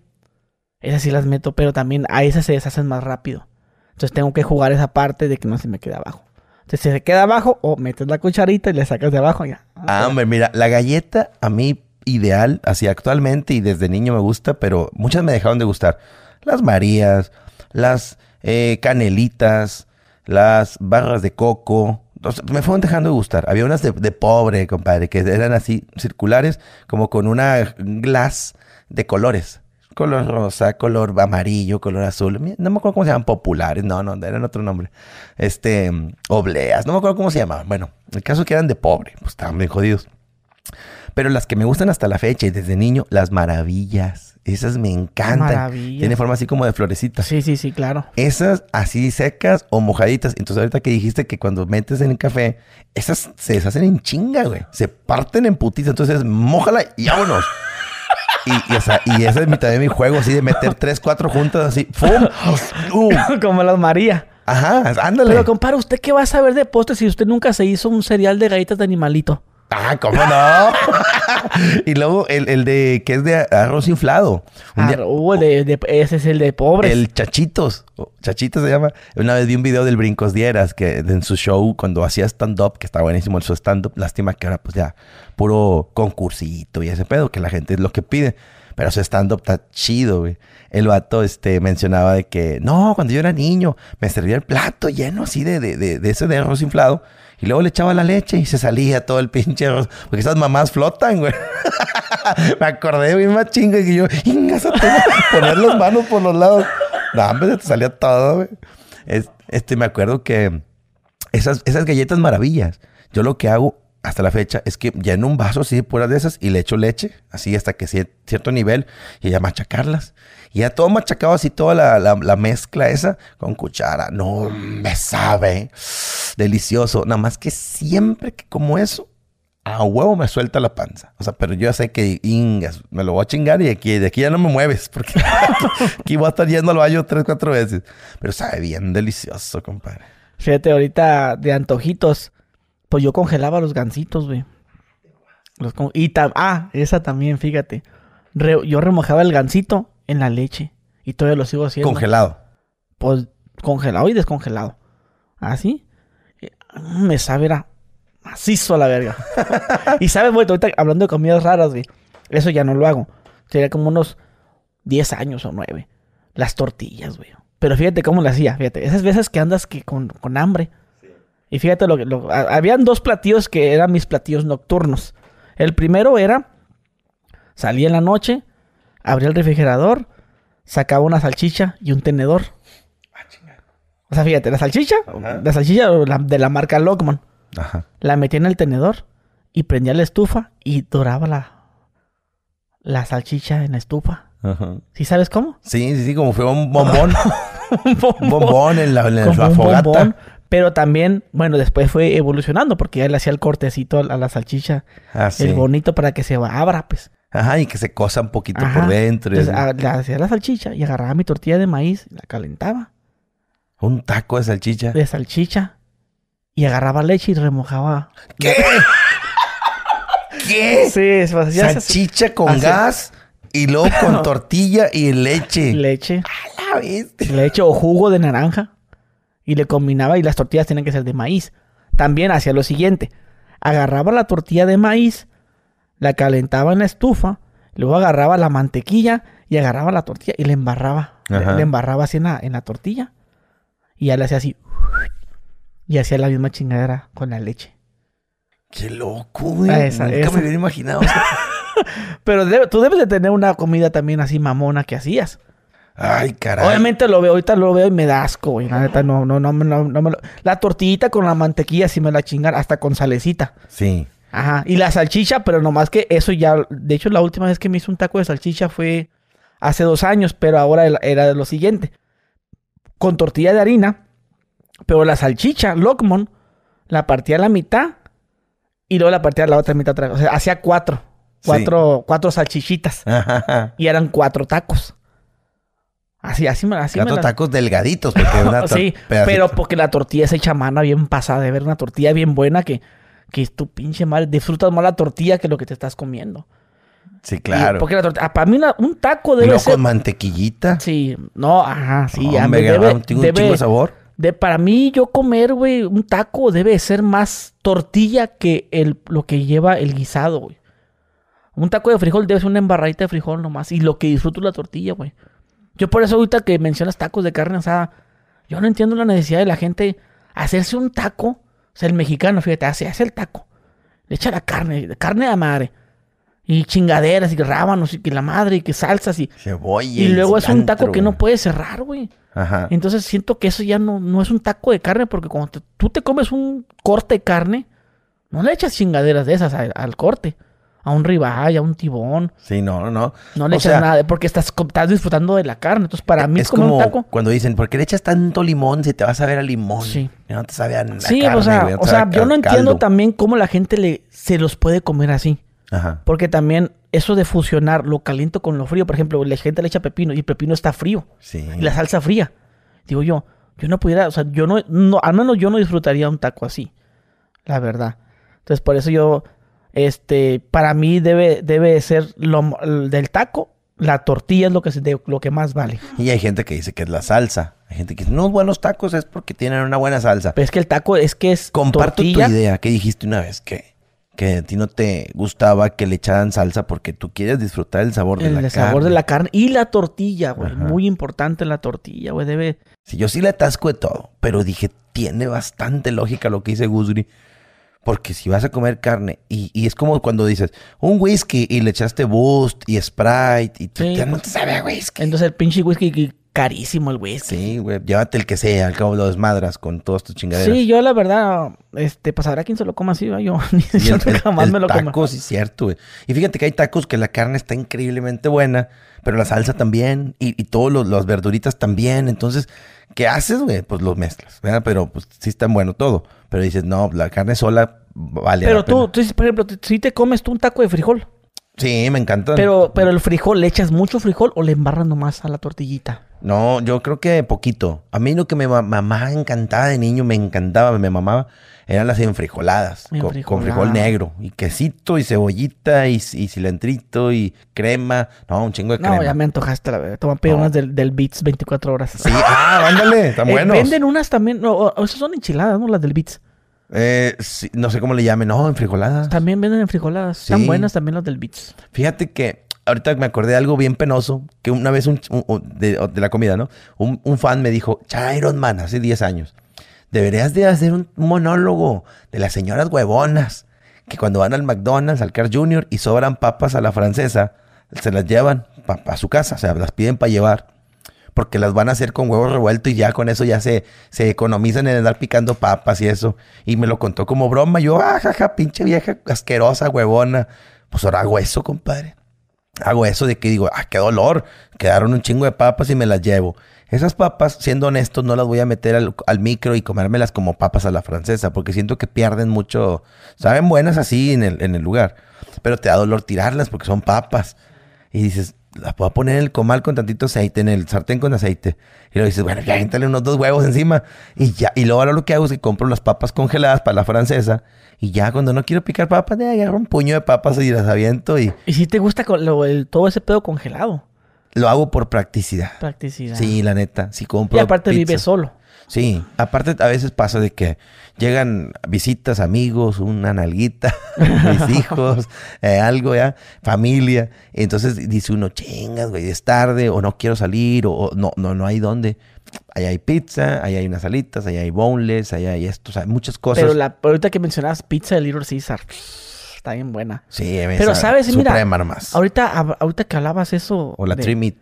Esas sí las meto, pero también a esas se deshacen más rápido. Entonces tengo que jugar esa parte de que no se me quede abajo. Entonces si se queda abajo, o metes la cucharita y le sacas de abajo ya. Ah, hombre, mira, la galleta a mí ideal, así actualmente y desde niño me gusta, pero muchas me dejaron de gustar. Las Marías, las eh, canelitas, las barras de coco. o sea, me fueron dejando de gustar. Había unas de, de pobre, compadre, que eran así circulares, como con una glass de colores. Color rosa, color amarillo, color azul. No me acuerdo cómo se llaman, populares. No, no, eran otro nombre. Este, obleas. No me acuerdo cómo se llamaban. Bueno, el caso es que eran de pobre. Pues estaban bien jodidos. Pero las que me gustan hasta la fecha y desde niño, las maravillas. Esas me encantan. Maravillas. Tiene forma así como de florecita. Sí, sí, sí, claro. Esas así secas o mojaditas. Entonces ahorita que dijiste que cuando metes en el café, esas se deshacen en chinga, güey. Se parten en putiza. Entonces, mójala y vámonos. Y, y, o sea, y ese es mi, también mi juego, así de meter tres, cuatro juntas, así. ¡Fum! ¡Uh! Como las María. Ajá, ándale. Pero compadre, ¿usted qué va a saber de postres si usted nunca se hizo un cereal de galletas de animalito? Ah, ¿cómo no? y luego el, el de que es de arroz inflado. Un día- uh, de- de- ese es el de pobres. el Chachitos, Chachitos se llama. Una vez vi un video del Brincos Dieras que en su show cuando hacía stand-up, que está buenísimo el su stand-up, lástima que ahora pues ya puro concursito y ese pedo, que la gente es lo que pide. Pero su stand-up está chido, güey. El vato este, mencionaba de que, no, cuando yo era niño, me servía el plato lleno así de, de, de, de ese de arroz inflado. Y luego le echaba la leche y se salía todo el pinche. Porque esas mamás flotan, güey. me acordé bien más chinga que yo, "Inga, se tengo que poner las manos por los lados. No, hombre, se te salía todo, güey. Es- este, me acuerdo que esas, esas galletas maravillas, yo lo que hago hasta la fecha es que lleno un vaso así puras de esas y le echo leche, así hasta que cier- cierto nivel, y ya machacarlas. Y ya todo machacado así, toda la, la- la mezcla esa con cuchara. No me sabe. Delicioso. Nada más que siempre que como eso, a huevo me suelta la panza. O sea, pero yo ya sé que ingas, me lo voy a chingar y aquí, de aquí ya no me mueves, porque aquí voy a estar yendo al baño tres, cuatro veces. Pero sabe bien delicioso, compadre. Fíjate, ahorita de antojitos. Pues yo congelaba los gansitos, güey. Y ah, esa también, fíjate. Yo remojaba el gansito en la leche. Y todavía lo sigo haciendo. Congelado. Pues congelado y descongelado. Así. Eh, Me sabe, era macizo a la verga. y sabes, güey, ahorita hablando de comidas raras, güey. Eso ya no lo hago. Sería como unos 10 años o 9. Las tortillas, güey. Pero fíjate cómo lo hacía, fíjate. Esas veces que andas que con, con hambre. Y fíjate lo que... lo- ha- habían dos platillos que eran mis platillos nocturnos. El primero era... Salía en la noche, abría el refrigerador, sacaba una salchicha y un tenedor. O sea, fíjate, la salchicha, Ajá. la salchicha la- de la marca Lockman, Ajá. la metía en el tenedor y prendía la estufa y doraba la, la salchicha en la estufa. Ajá. ¿Sí sabes cómo? Sí, sí, sí, como fue un bombón. un un bombón en la, en la Como un fogata. bombón. Pero también, bueno, después fue evolucionando porque ya le hacía el cortecito a la, a la salchicha, Ah, sí. el bonito para que se abra, pues. Ajá, y que se cosa un poquito Ajá. por dentro. Entonces, a- le hacía la salchicha y agarraba mi tortilla de maíz, la calentaba Un taco de salchicha. de salchicha y agarraba leche y remojaba. ¿Qué? ¿Qué? Sí, se hacía Salchicha con Así- gas y luego con tortilla y leche. leche, A la bestia. leche o jugo de naranja y le combinaba y las tortillas tienen que ser de maíz. También hacía lo siguiente, agarraba la tortilla de maíz, la calentaba en la estufa, luego agarraba la mantequilla y agarraba la tortilla y le embarraba, Ajá. le embarraba así en la, en la tortilla y ya le hacía así y hacía la misma chingadera con la leche. Qué loco, güey. Ah, esa- Nunca esa. me hubiera imaginado. Pero tú debes de tener una comida también así mamona que hacías. Ay, caray. Obviamente lo veo, ahorita lo veo y me da asco, güey. La neta, no, no, no, no, no me lo- La tortillita con la mantequilla sí me la chingan, hasta con salecita. Sí. Ajá. Y la salchicha, pero nomás que eso ya... De hecho, la última vez que me hice un taco de salchicha fue hace dos años, pero ahora era lo siguiente. Con tortilla de harina, pero la salchicha, Lockmon, la partía a la mitad y luego la partía a la otra mitad. otra vez. O sea, hacía cuatro. Sí. Cuatro, cuatro salchichitas. Ajá. Y eran cuatro tacos. Así, así así me Cuatro tacos delgaditos. Porque una Sí, pedacito. pero porque la tortilla es hecha mano bien pasada de ver una tortilla bien buena que, que es tu pinche madre. Disfrutas más la tortilla que lo que te estás comiendo. Sí, Y claro. porque la tortilla, para mí una- un taco debe luego ser. con mantequillita. Sí, no, ajá, sí, ya Hombre, debe, un, chingo de sabor. de- para mí yo comer, güey, un taco debe ser más tortilla que el, lo que lleva el guisado, güey. Un taco de frijol debe ser una embarradita de frijol nomás. Y lo que disfruto es la tortilla, güey. Yo por eso ahorita que mencionas tacos de carne asada, yo no entiendo la necesidad de la gente hacerse un taco. Sea, el mexicano, fíjate, hace, hace el taco. Le echa la carne, carne de madre. Y chingaderas, y rábanos, y que la madre, y que salsas, y, Cebolla. y luego es un taco que no puede cerrar, güey. Ajá. Entonces siento que eso ya no, no es un taco de carne, porque cuando te- tú te comes un corte de carne, no le echas chingaderas de esas al, al corte. A un ribeye, a un tibón. Sí, no, no, no. No le O echas sea, nada, porque estás, estás disfrutando de la carne. Entonces, para mí, es como un taco. cuando dicen, ¿por qué le echas tanto limón si te vas a ver a limón? Sí. No te sabe a nada. Sí, o sea, o sea yo no entiendo también cómo la gente le, se los puede comer así. Ajá. Porque también eso de fusionar lo caliente con lo frío, por ejemplo, la gente le echa pepino y el pepino está frío. Sí. y la salsa fría. Digo yo, yo no pudiera, o sea, yo no, no, al menos yo no disfrutaría un taco así, la verdad. Entonces, por eso yo, este, para mí debe, debe ser lo el del taco, la tortilla es lo que, de- lo que más vale. Y hay gente que dice que es la salsa. Hay gente que dice, no, buenos tacos es porque tienen una buena salsa. Pero es que el taco es que es Comparto tortilla. tu idea que dijiste una vez que, que a ti no te gustaba que le echaran salsa porque tú quieres disfrutar el sabor de El la sabor carne. de la carne y la tortilla, güey. Ajá. Muy importante la tortilla, güey. Debe. Sí, yo sí le atasco de todo, pero dije, tiene bastante lógica lo que dice Gusgri. Porque si vas a comer carne, y, y es como cuando dices, un whisky y le echaste Boost y Sprite, y tú Sí, ya no pues. te sabe a whisky. Entonces el pinche whisky carísimo el whisky. Sí, güey, llévate el que sea, al cabo lo desmadras con todas tus chingaderas. Sí, yo la verdad, este, pues habrá quien se lo coma así, ¿va? yo yo el, jamás el me lo taco, sí, cierto, güey. Y fíjate que hay tacos que la carne está increíblemente buena, pero la salsa también, y, y todos los, las verduritas también. Entonces, ¿qué haces, güey? Pues los mezclas, ¿verdad? Pero pues sí está bueno todo. Pero dices, no, la carne sola vale Pero la pena. tú, tú, por ejemplo, si te comes tú un taco de frijol, Sí, me encantan. Pero, pero el frijol, ¿le echas mucho frijol o le embarras nomás a la tortillita? No, yo creo que poquito. A mí lo que me ma- mamá encantaba de niño, me encantaba, me mamaba, eran las enfrijoladas. Con, con frijol negro. Y quesito, y cebollita, y, y cilantrito, y crema. No, un chingo de No, crema. ya me antojaste la verdad. Toma pedir No. unas del, del Beats 24 horas. Sí, ah, ándale, están Eh, buenos. venden unas también, no, o- esas son enchiladas, ¿no? Las del Beats. Eh, sí, no sé cómo le llamen, no, enfrijoladas. También venden en frijoladas. Están Sí. buenas también las del Beats. Fíjate que ahorita me acordé de algo bien penoso, que una vez un, un- de, de la comida, ¿no? Un, un fan me dijo, Iron Man, hace 10 años, deberías de hacer un monólogo de las señoras huevonas, que cuando van al McDonald's, al Carl Jr. y sobran papas a la francesa, se las llevan a su casa, o sea, las piden para llevar. Porque las van a hacer con huevo revuelto y ya con eso ya se, se economizan en andar picando papas y eso. Y me lo contó como broma. Yo, ah, jaja, pinche vieja asquerosa, huevona. Pues ahora hago eso, compadre. Hago eso de que digo, ah, qué dolor. Quedaron un chingo de papas y me las llevo. Esas papas, siendo honestos, no las voy a meter al, micro y comérmelas como papas a la francesa, porque siento que pierden mucho. Saben buenas así en el, en el lugar, pero te da dolor tirarlas porque son papas. Y dices, las puedo poner en el comal con tantito aceite, en el sartén con aceite. Y luego dices, bueno, ya éntale unos dos huevos encima. Y ya, y luego ahora lo que hago es que compro las papas congeladas para la francesa. Y ya cuando no quiero picar papas, ya agarro un puño de papas y las aviento y Y si te gusta lo- el- todo ese pedo congelado. Lo hago por practicidad. Practicidad. Sí, la neta. Si compro Y aparte pizza. vive solo. Sí, aparte a veces pasa de que llegan visitas, amigos, una nalguita, mis hijos, eh, algo ya, familia. Entonces dice uno, chingas, güey, es tarde, o no quiero salir, o, o no, no, no hay dónde. Ahí hay pizza, ahí hay unas alitas, ahí hay boneless, ahí hay esto, o sea, muchas cosas. Pero la, ahorita que mencionabas pizza de Little Caesar, está bien buena. Sí, Pero sabes, mira, nomás. Ahorita, ahorita que hablabas eso O la de, meat.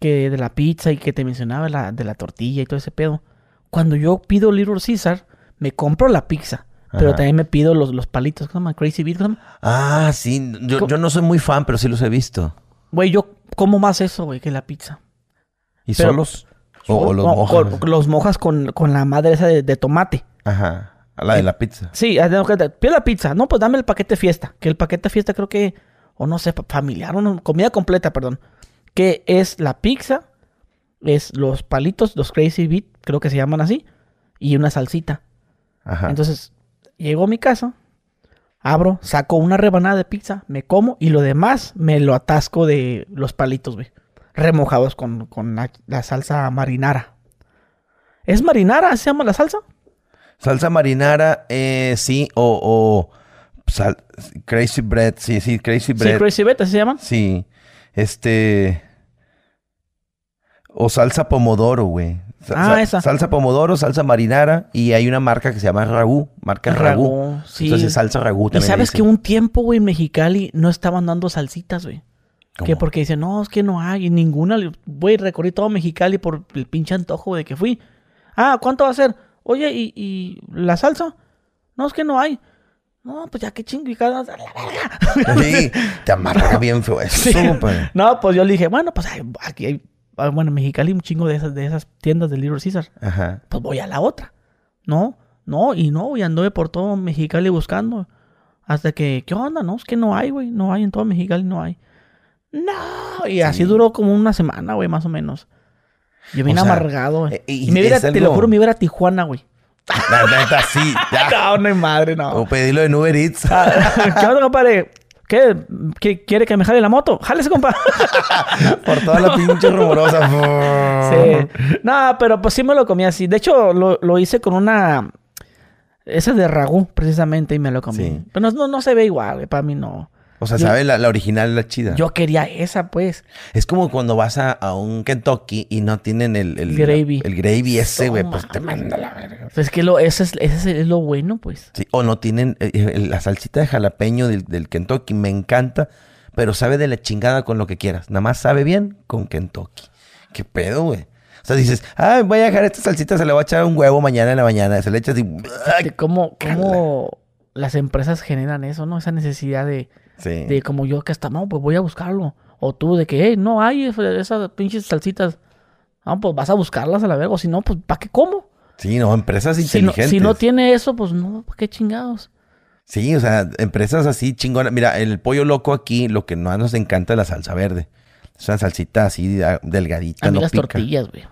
que de la pizza y que te mencionaba la, de la tortilla y todo ese pedo. Cuando yo pido Little Caesar, me compro la pizza. Pero Ajá. también me pido los, los palitos, ¿cómo se llama? Crazy Beat, ¿cómo? Ah, sí, yo, yo no soy muy fan, pero sí los he visto. Güey, yo como más eso, güey, que la pizza. ¿Y Pero- solos? O, o los No, mojas. con- los mojas con, con la madre esa de, de tomate. Ajá, a la de la pizza. Sí, haz de cuenta, pido la pizza. No, pues dame el paquete fiesta. Que el paquete fiesta creo que, o no sé, familiar, o no, comida completa, perdón. Que es la pizza, es los palitos, los Crazy Beat, creo que se llaman así, y una salsita. Ajá. Entonces, llego a mi casa, abro, saco una rebanada de pizza, me como y lo demás me lo atasco de los palitos, güey. Remojados con, con la, la salsa marinara. ¿Es marinara? ¿Se llama la salsa? Salsa marinara, eh, sí, o, o sal- crazy bread, sí, sí, crazy Sí, bread. Crazy Beat, ¿así se llaman? Sí, este... O salsa pomodoro, güey. Ah, sa- esa. Salsa pomodoro, salsa marinara y hay una marca que se llama Ragú, marca Ragú. Ragú, sí. Entonces salsa Ragú Y también. sabes le que un tiempo, güey, en Mexicali no estaban dando salsitas, güey. Que porque dicen, no, es que no hay ninguna. Güey, recorrí todo Mexicali por el pinche antojo de que fui. Ah, ¿cuánto va a ser? Oye, ¿y, y la salsa? No, es que no hay. No, pues ya qué chingada. Sí, te amarga bien feo eso, Sí. No, pues yo le dije, bueno, pues aquí hay. ah, Bueno, en Mexicali un chingo de esas, de esas tiendas de Little Caesar. Ajá. Pues voy a la otra. No, no, y no, y anduve por todo Mexicali buscando. Hasta que, ¿qué onda? No, es que no hay, güey. No hay en todo Mexicali, no hay. No, y así duró como una semana, güey, más o menos. Yo vine O sea, amargado, güey. eh, y Y me hubiera, es te lo juro, me iba a Tijuana, güey. La neta, sí, ya. No, no hay madre, no. O pedirlo en Uber Eats. Ah, ¿Qué onda, compadre? ¿Qué? ¿Qué- ¿Quiere que me jale la moto? ¡Jálese, compa! Por toda la pinche rumorosa. Sí. No, pero pues sí me lo comí así. De hecho, lo, lo hice con una... Esa de ragú, precisamente, y me lo comí. Sí. Pero no, no, no se ve igual, güey. Para mí no. O sea, ¿sabes? La, la original la chida. Yo quería esa, pues. Es como cuando vas a, a un Kentucky y no tienen el... El Gravy. El gravy ese, güey. Pues te manda la verga. Pues es que lo, ese, es, ese es lo bueno, pues. Sí, o no tienen eh, eh, la salsita de jalapeño del, del Kentucky. Me encanta. Pero sabe de la chingada con lo que quieras. Nada más sabe bien con Kentucky. ¿Qué pedo, güey? O sea, dices, ah, voy a dejar esta salsita, se le voy a echar un huevo mañana en la mañana. Se le echas y... De cómo, cómo las empresas generan eso, ¿no? Esa necesidad de, Sí. de como yo que hasta, no, pues voy a buscarlo. O tú de que, hey, no hay esa- esas pinches salsitas. No, pues vas a buscarlas a la verga. O si no, pues ¿para qué como? Sí, no, empresas Si no, inteligentes. si no tiene eso, pues no, ¿para qué chingados? Sí, o sea, empresas así chingonas. Mira, el pollo loco aquí, lo que más nos encanta es la salsa verde. Es una salsita así ah, delgadita, A mí no las pica. tortillas, güey.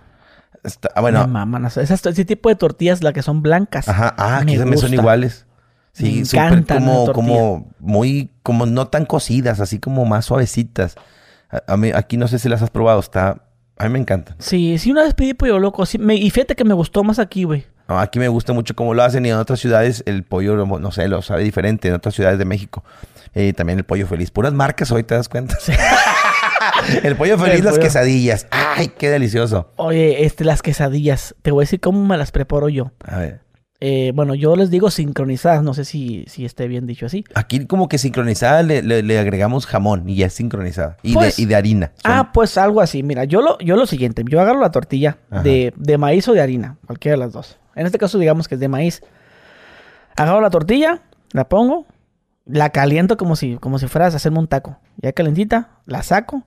Está- ah, Me bueno, maman. Esas, ese tipo de tortillas, las que son blancas. ajá, ah, me aquí también son iguales. Sí, Me súper como, como muy, como no tan cocidas, así como más suavecitas. A, a mí, aquí no sé si las has probado, está, a mí me encantan. Sí, sí, una vez pedí pollo loco. Sí, me- y fíjate que me gustó más aquí, güey. No, aquí me gusta mucho cómo lo hacen y en otras ciudades el pollo, no sé, lo sabe diferente en otras ciudades de México. Eh, también el pollo feliz. Puras marcas hoy, ¿te das cuenta? el pollo feliz, El las pollo- quesadillas. ¡Ay, qué delicioso! Oye, este, las quesadillas. Te voy a decir cómo me las preparo yo. A ver. Eh, bueno, yo les digo sincronizadas. No sé si, si esté bien dicho así. Aquí como que sincronizada le, le- le agregamos jamón y ya es sincronizada. Y, Pues- de, y de harina. Son- Ah, pues algo así. Mira, yo lo, yo lo siguiente. Yo agarro la tortilla de, de maíz o de harina. Cualquiera de las dos. En este caso, digamos que es de maíz. Agarro la tortilla, la pongo, la caliento como si, como si fueras a hacerme un taco. Ya calentita, la saco,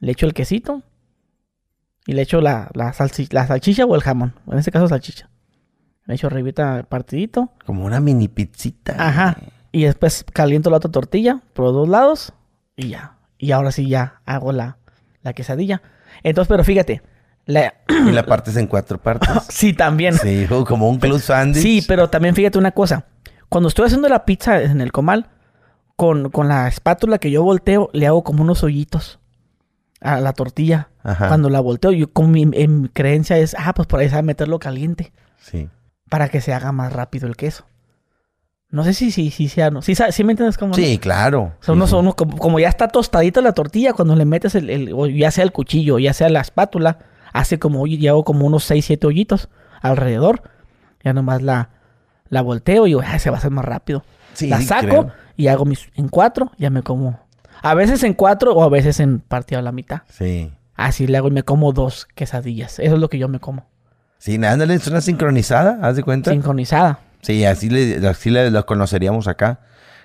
le echo el quesito y le echo la, la, salsi- la salchicha o el jamón. En este caso, salchicha. Le echo arribita partidito. Como una mini pizzita. Ajá. Y después caliento la otra tortilla por los dos lados y ya. Y ahora sí ya hago la, la quesadilla. Entonces, pero fíjate. La... Y la partes en cuatro partes. sí, también. Sí. Sí, como un club sandwich. pero también fíjate una cosa. Cuando estoy haciendo la pizza en el comal, con, con la espátula que yo volteo, le hago como unos hoyitos a la tortilla. Ajá. Cuando la volteo, yo con mi, en mi creencia es, ah, pues por ahí sabe meterlo caliente. Sí. Para que se haga más rápido el queso. No sé si sí, sí, sea, no. Sí, sí me entiendes cómo. Sí, claro. Son unos, unos- como, como ya está tostadita la tortilla, cuando le metes el, el- o ya sea el cuchillo, ya sea la espátula, hace como, ya hago como unos 6, 7 hoyitos alrededor. Ya nomás la, la volteo y digo, "Ah, se va a hacer más rápido. Sí, la saco creo. y hago mis en cuatro, ya me como. A veces en cuatro o a veces en partida a la mitad. Sí. Así le hago y me como dos quesadillas. Eso es lo que yo me como. Sí, ándale, es una sincronizada, ¿haz de cuenta? Sincronizada. Sí, así le, así le, lo conoceríamos acá.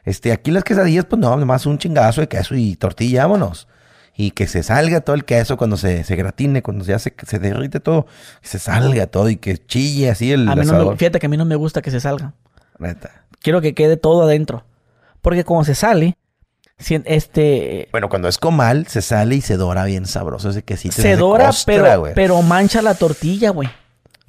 Este, aquí las quesadillas, pues no, nomás un chingazo de queso y tortilla, vámonos. Y que se salga todo el queso cuando se, se gratine, cuando ya se, se derrite todo, que se salga todo y que chille así el A mí no me, asador. fíjate que a mí no me gusta que se salga. Neta. Quiero que quede todo adentro. Porque cuando se sale, si- este, Bueno, cuando es comal, se sale y se dora bien sabroso ese quesito. se dora, costra, pero, pero mancha la tortilla, güey.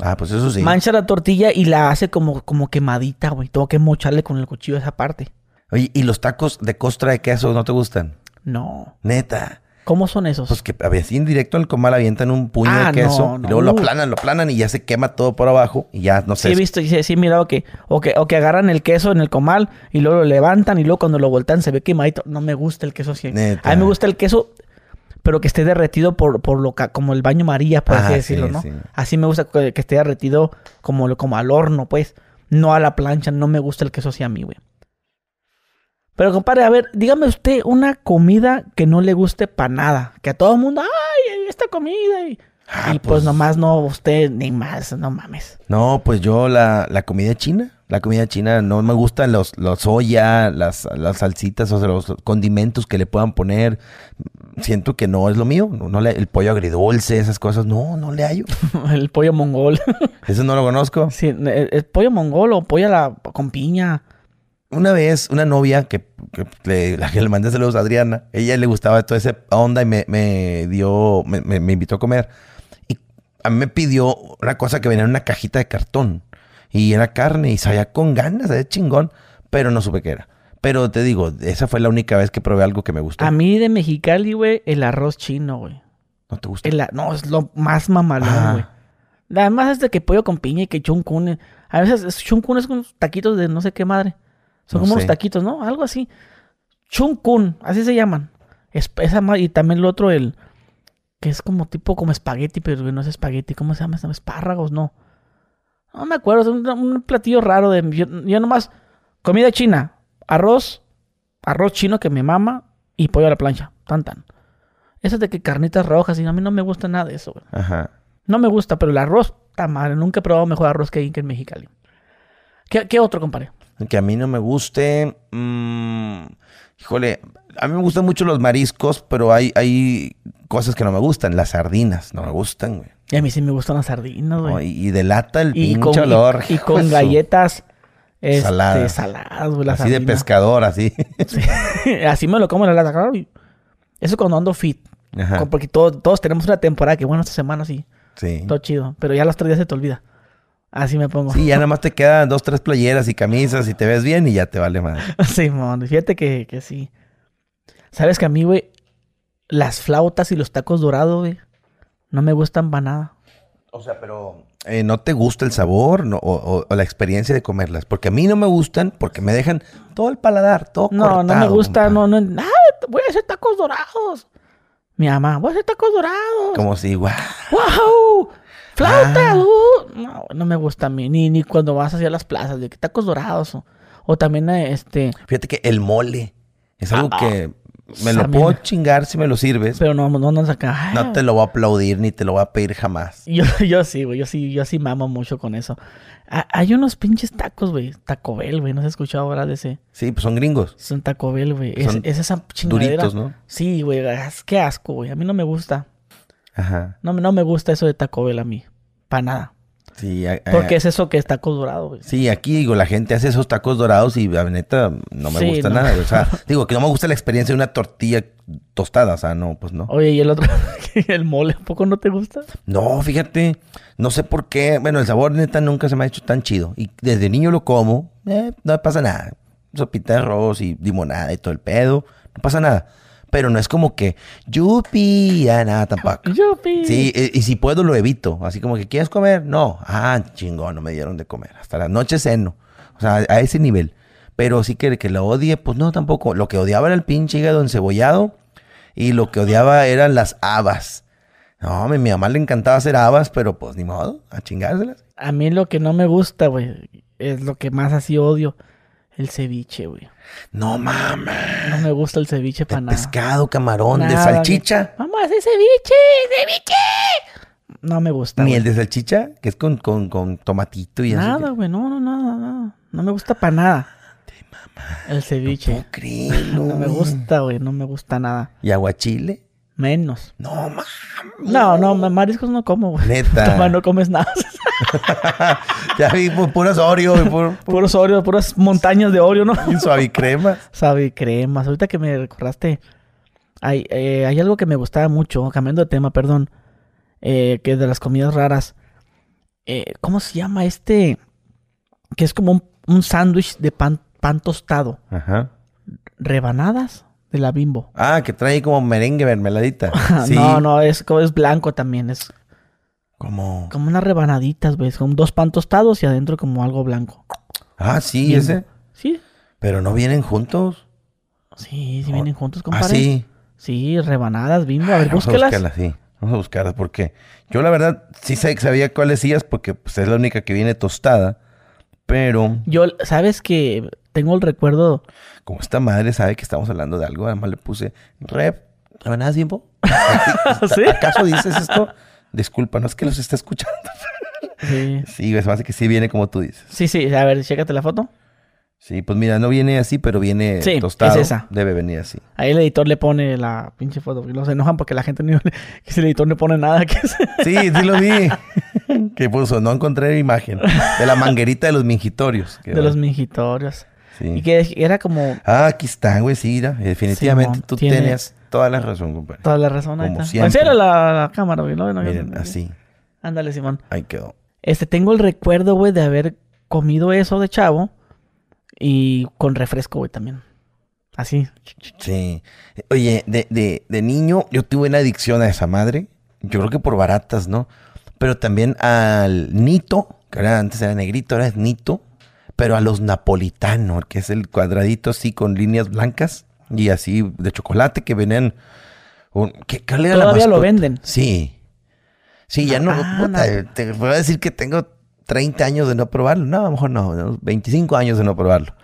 Ah, pues eso sí. Mancha la tortilla y la hace como, como quemadita, güey. Tengo que mocharle con el cuchillo esa parte. Oye, ¿y los tacos de costra de queso no te gustan? No. Neta. ¿Cómo son esos? Pues que a ver, así en directo al comal avientan un puño Ah, de queso no, y luego no. lo aplanan, lo aplanan y ya se quema todo por abajo y ya no sé. sí, he visto, sí, sí he mirado que o, que, o que agarran el queso en el comal y luego lo levantan y luego cuando lo voltean se ve quemadito. No me gusta el queso así. Neta. A mí me gusta el queso, pero que esté derretido por, por lo ca- como el baño María, por Ah, así sí, decirlo, ¿no? sí. Así me gusta que, que esté derretido como, como al horno, pues. No a la plancha, no me gusta el queso así a mí, güey. Pero compadre, a ver, dígame usted una comida que no le guste para nada. Que a todo el mundo, ay, esta comida. Y, Ah, y pues, nomás no, usted ni más, no mames. No, pues yo la, la comida china, la comida china no me gustan los, los soya, las, las salsitas, o sea, los condimentos que le puedan poner. Siento que no es lo mío. No, no le- el pollo agridulce, esas cosas, no, no le hallo. el pollo mongol. Eso no lo conozco. sí, el, el pollo mongol o pollo a la, con piña. Una vez, una novia que, que le, la que le mandé saludos a Adriana, ella le gustaba toda esa onda y me, me dio, me, me- me invitó a comer. Y a mí me pidió una cosa que venía en una cajita de cartón. Y era carne y sabía con ganas, sabía chingón, pero no supe qué era. Pero te digo, esa fue la única vez que probé algo que me gustó. A mí de Mexicali, güey, el arroz chino, güey. ¿No te gusta? El no, es lo más mamalón, Ah. güey. Además es de que pollo con piña y que chuncún. eh, A veces es- chuncún es con unos taquitos de no sé qué madre. Son No como sé. unos taquitos, ¿no? Algo así. Chuncún, así se llaman. Es, esa y también lo otro, el... Que es como tipo como espagueti, pero no es espagueti. ¿Cómo se llama? Espárragos, no. No me acuerdo. Es un, un platillo raro de... Yo, yo nomás... Comida china. Arroz. Arroz chino que me mama. Y pollo a la plancha. Tan tan. Esas de que carnitas rojas. Y a mí no me gusta nada de eso, güey. Ajá. No me gusta, pero el arroz está madre. Nunca he probado mejor arroz que que en Mexicali. ¿Qué, qué otro, compadre? Que a mí no me guste. mm, híjole, a mí me gustan mucho los mariscos, pero hay, hay cosas que no me gustan. Las sardinas no me gustan, güey. Y a mí sí me gustan las sardinas, güey. No, y, y delata el y, pinche con, olor. y con galletas. Este, Saladas. saladas, güey. así de pescador, así. Sí. así me lo como en la lata, claro. Eso cuando ando fit. Ajá. Porque todo- todos tenemos una temporada que, bueno, esta semana sí, Sí. todo chido. Pero ya los tres días se te olvida. Así me pongo. Sí, ya nada más te quedan dos, tres playeras y camisas y te ves bien y ya te vale más. Sí, mon. Fíjate que, que sí. Sabes que a mí, güey, las flautas y los tacos dorados, güey, no me gustan para nada. O sea, pero eh, ¿no te gusta el sabor no? o, o- o la experiencia de comerlas? Porque a mí no me gustan porque me dejan todo el paladar, todo No, no me cortado, gusta, compa. no, no. Ah, voy a hacer tacos dorados. Mi mamá, voy a hacer tacos dorados. Como si, guau. ¡Wow! ¡Flauta! Ah. uh. No, no me gusta a mí. Ni, ni cuando vas hacia las plazas, de que tacos dorados. O, o también, este. Fíjate que el mole es algo Ah, que me lo puedo chingar si me lo sirves. Pero no, no andas acá. "Ah". No te lo voy a aplaudir ni te lo voy a pedir jamás. Yo, yo sí, güey. Yo sí, yo sí mamo mucho con eso. Ah, hay unos pinches tacos, güey. Taco Bell, güey. ¿No has escuchado hablar de ese? Sí, pues son gringos. Es un Taco Bell, güey. Es, Son es esa chingadera. Duritos, ¿no? Sí, güey. Qué asco, güey. A mí no me gusta. Ajá. No, me- no me gusta eso de Taco Bell a mí. Para nada. Sí, a- a- Porque es eso que es taco dorado, güey. Sí, aquí digo, la gente hace esos tacos dorados y la neta no me Sí, gusta no. nada. O sea, digo que no me gusta la experiencia de una tortilla tostada. O sea, no, pues no. Oye, y el otro, el mole, ¿a poco no te gusta? No, fíjate, no sé por qué. Bueno, el sabor neta nunca se me ha hecho tan chido. Y desde niño lo como, eh, no me pasa nada. Sopita de arroz y limonada y todo el pedo, no pasa nada. Pero no es como que, yupi, ya nada tampoco. Yupi. Sí, e- y si puedo lo evito. Así como que, ¿quieres comer? No. Ah, chingón, no me dieron de comer. Hasta la noche ceno. O sea, a ese nivel. Pero sí que, que lo odie, pues no, tampoco. Lo que odiaba era el pinche hígado encebollado. Y lo que odiaba eran las habas. No, a mi, mi mamá le encantaba hacer habas, pero pues ni modo, a chingárselas. A mí lo que no me gusta, güey, es lo que más así odio. El ceviche, güey. No mames. No me gusta el ceviche para nada. pescado, camarón, de salchicha. Mamá, hace ceviche, ceviche. No me gusta. Ni güey. el de salchicha, que es con, con, con tomatito y así. Nada, güey, no, no, nada, nada. No me gusta para nada. El ceviche. ¿Cómo crees, No me gusta, güey, no me gusta nada. ¿Y aguachile? Menos. No mames. No, no, mariscos no como, güey. Neta. Toma, no comes nada. ya vi pu- puras Oreo y pur, Puros Oreo, puras montañas de Oreo, ¿no? y suavicremas. Sabe cremas. Ahorita que me recordaste, hay, eh, hay algo que me gustaba mucho, cambiando de tema, perdón, eh, que es de las comidas raras. Eh, ¿Cómo se llama este? Que es como un, un sándwich de pan, pan tostado. Ajá. Rebanadas de la bimbo. Ah, que trae como merengue mermeladita. Sí. No, no, es, como- es blanco también. Es Como... como unas rebanaditas, ¿ves? Con dos pan tostados y adentro como algo blanco. Ah, sí, Bimbo. ese. Sí, Pero no vienen juntos. sí, sí vienen juntos, Ah, compadre. sí. Sí, rebanadas, bimbo. A ver, Vamos a buscarlas, sí. Vamos a buscarlas porque yo la verdad sí sé que sabía cuáles decías porque pues, es la única que viene tostada. Pero Yo, ¿sabes que Tengo el recuerdo. como esta madre sabe que estamos hablando de algo, además le puse rep, rebanadas tiempo. ¿Sí? ¿Acaso dices esto? Disculpa, no es que los esté escuchando. Sí. Sí, es más que sí viene como tú dices. sí, sí, a ver, chécate la foto. Sí, pues mira, no viene así, pero viene Sí, tostado. es esa. Debe venir así. Ahí el editor le pone la pinche foto. No se enojan porque la gente ni que si el editor no pone nada. Que se- Sí, sí lo vi. que puso, no encontré imagen. De la manguerita de los mingitorios. De los mingitorios. Sí. Y que era como Ah, aquí están, güey, sí, mira. Definitivamente tú tiene- tenías toda la razón, compadre. toda la razón. Ahí Como está. la, la cámara, güey. No, no, Miren, no, así. Ándale, Simón. Ahí quedó. Este, tengo el recuerdo, güey, de haber comido eso de chavo. Y con refresco, güey, también. Así. Sí. Oye, de, de, de niño yo tuve una adicción a esa madre. Yo creo que por baratas, ¿no? Pero también al Nito, que era, antes era negrito, ahora es Nito. Pero a los napolitanos, que es el cuadradito así con líneas blancas y así de chocolate que venían. ¿qué, la Todavía lo venden. Sí. Sí, ya no. Ah, puta, no. Te voy a decir que tengo 30 años de no probarlo. No, a lo mejor no, unos 25 años de no probarlo.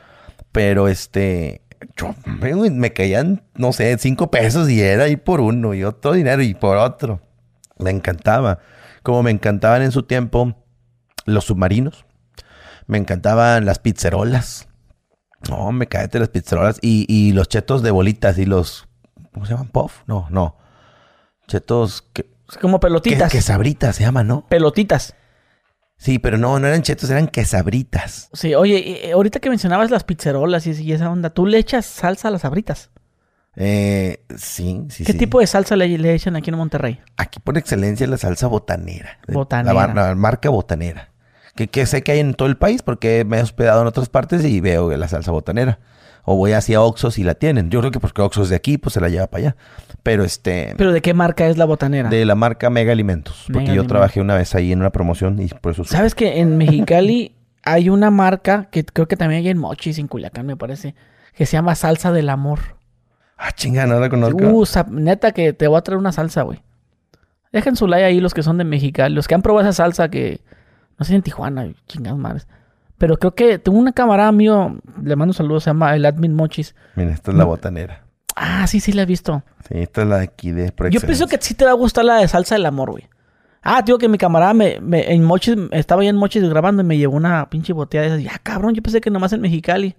Pero este. Yo, me caían, no sé, 5 pesos y era ahí por uno y otro dinero y por otro. Me encantaba. Como me encantaban en su tiempo los submarinos. Me encantaban las pizzerolas. No, me cállate las pizzerolas. Y, y los chetos de bolitas y los. ¿Cómo se llaman? ¿Puff? No, no. Chetos que, como pelotitas. que sabritas se llaman, ¿no? Pelotitas. Sí, pero no, no eran chetos, eran quesabritas. Sí, oye, ahorita que mencionabas las pizzerolas y, esa onda, ¿tú le echas salsa a las sabritas? Eh, sí, sí, ¿Qué tipo de salsa le, le, echan aquí en Monterrey? Aquí por excelencia la salsa botanera. Botanera. La, marca botanera. Que, que, sé que hay en todo el país porque me he hospedado en otras partes y veo la salsa botanera. O voy hacia Oxos y la tienen. Yo creo que porque Oxos de aquí, pues se la lleva para allá. Pero este... ¿Pero de qué marca es la botanera? De la marca Mega Alimentos. porque yo trabajé una vez ahí en una promoción y por eso... ¿Sabes que en Mexicali hay una marca que creo que también hay en Mochis, en Culiacán me parece, que se llama Salsa del Amor? Ah, chinga, no la conozco. Uh, neta que te voy a traer una salsa, güey. Dejen su like ahí los que son de Mexicali, los que han probado esa salsa que... No sé en Tijuana, chingados madres. Pero creo que tengo una camarada mío, le mando un saludo, se llama el Admin Mochis. Mira, esta es la botanera. Ah, sí, sí la he visto. Sí, esta es la de aquí de Yo pienso que sí te va a gustar la de salsa del amor, güey. Ah, digo que mi camarada me, en Mochis, estaba ahí en Mochis grabando y me llevó una pinche botella de esas. Ya, cabrón, yo pensé que nomás en Mexicali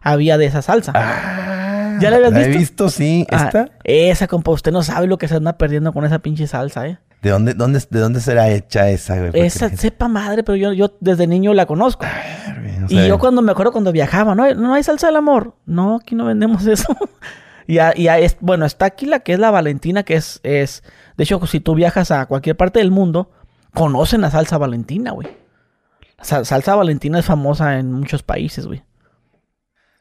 había de esa salsa. Ah, ¿Ya la habías visto? he visto, sí. Ah, ¿Esta? esa, compa, usted no sabe lo que se anda perdiendo con esa pinche salsa, ¿eh? ¿De dónde, dónde, ¿De dónde será hecha esa, güey? Esa, sepa madre, pero yo, yo desde niño la conozco. y yo cuando me acuerdo cuando viajaba, ¿no? No hay salsa del amor. No, aquí no vendemos eso. y, y es, bueno, está aquí la que es la Valentina, que es, es... De hecho, si tú viajas a cualquier parte del mundo, conocen la salsa Valentina, güey. salsa Valentina es famosa en muchos países, güey.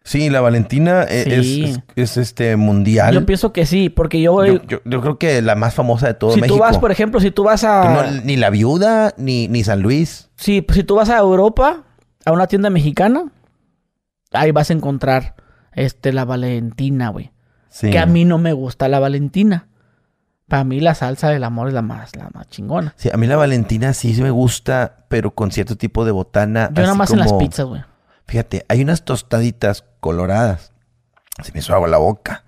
Sí, la Valentina e-, Es, este mundial. Yo pienso que sí, porque yo voy. Yo, creo que la más famosa de todo si México. Si tú vas, por ejemplo, si tú vas a. ni la viuda, ni, ni San Luis. Sí, si tú vas a Europa, a una tienda mexicana, ahí vas a encontrar este la Valentina, güey. Sí. Que a mí no me gusta la Valentina. Para mí la salsa del amor es la más, la más chingona. Sí, a mí la Valentina sí me gusta, pero con cierto tipo de botana. Yo nada más en las pizzas, güey. Fíjate, hay unas tostaditas coloradas. Se me hizo agua la boca.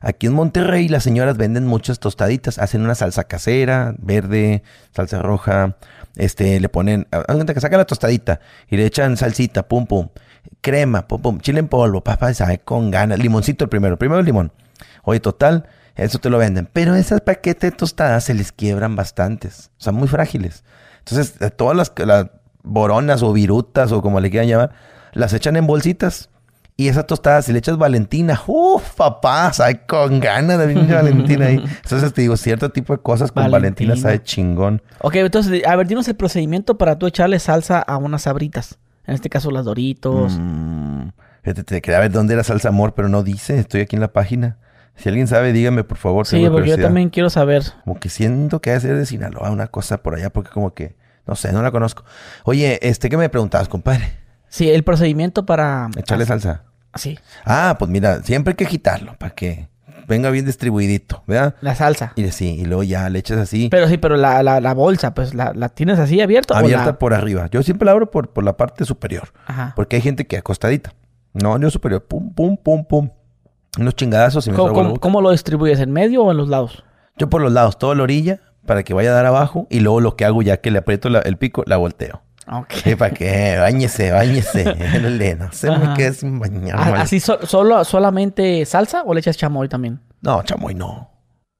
Aquí en Monterrey las señoras venden muchas tostaditas. Hacen una salsa casera, verde, salsa roja. Este, le ponen, que saca la tostadita y le echan salsita, pum, pum. Crema, pum, pum. Chile en polvo, papá, sabe con ganas. Limoncito el primero, primero el limón. Oye, total, eso te lo venden. Pero esas paquetes de tostadas se les quiebran bastantes. Sea, muy frágiles. Entonces, todas las, las boronas o virutas o como le quieran llamar, las echan en bolsitas. Y esa tostada, si le echas Valentina, uff, papá, sabe con ganas de Valentina ahí. Entonces te digo, cierto tipo de cosas con Valentina, sabe chingón. Ok, entonces, a ver, dinos el procedimiento para tú echarle salsa a unas sabritas. En este caso, las Doritos. Mm, te, quería ver dónde era salsa amor, pero no dice. Estoy aquí en la página. Si alguien sabe, dígame, por favor. Sí, porque yo también quiero saber. Como que siento que debe ser de Sinaloa, una cosa por allá, porque como que, no sé, no la conozco. Oye, este, ¿qué me preguntabas, compadre? Sí, el procedimiento para... Echarle salsa. Sí. Ah, pues mira, siempre hay que agitarlo para que venga bien distribuidito, ¿verdad? La salsa. Y sí, y luego ya le echas así. Pero sí, pero la, la, bolsa, pues la, tienes así abierta. Abierta por arriba. Yo siempre la abro por, por la parte superior. Ajá. Porque hay gente que acostadita. No, no superior. Pum, pum, pum, pum. Unos chingadazos y me ¿Cómo, ¿Cómo lo distribuyes? ¿En medio o en los lados? Yo por los lados, toda la orilla, para que vaya a dar abajo. Y luego lo que hago ya que le aprieto el pico, la volteo. Okay. ¿Para qué? Báñese, báñese. no sé me quedé sin bañar. Ah, ¿Así solo, solamente salsa o le echas chamoy también? No, chamoy no.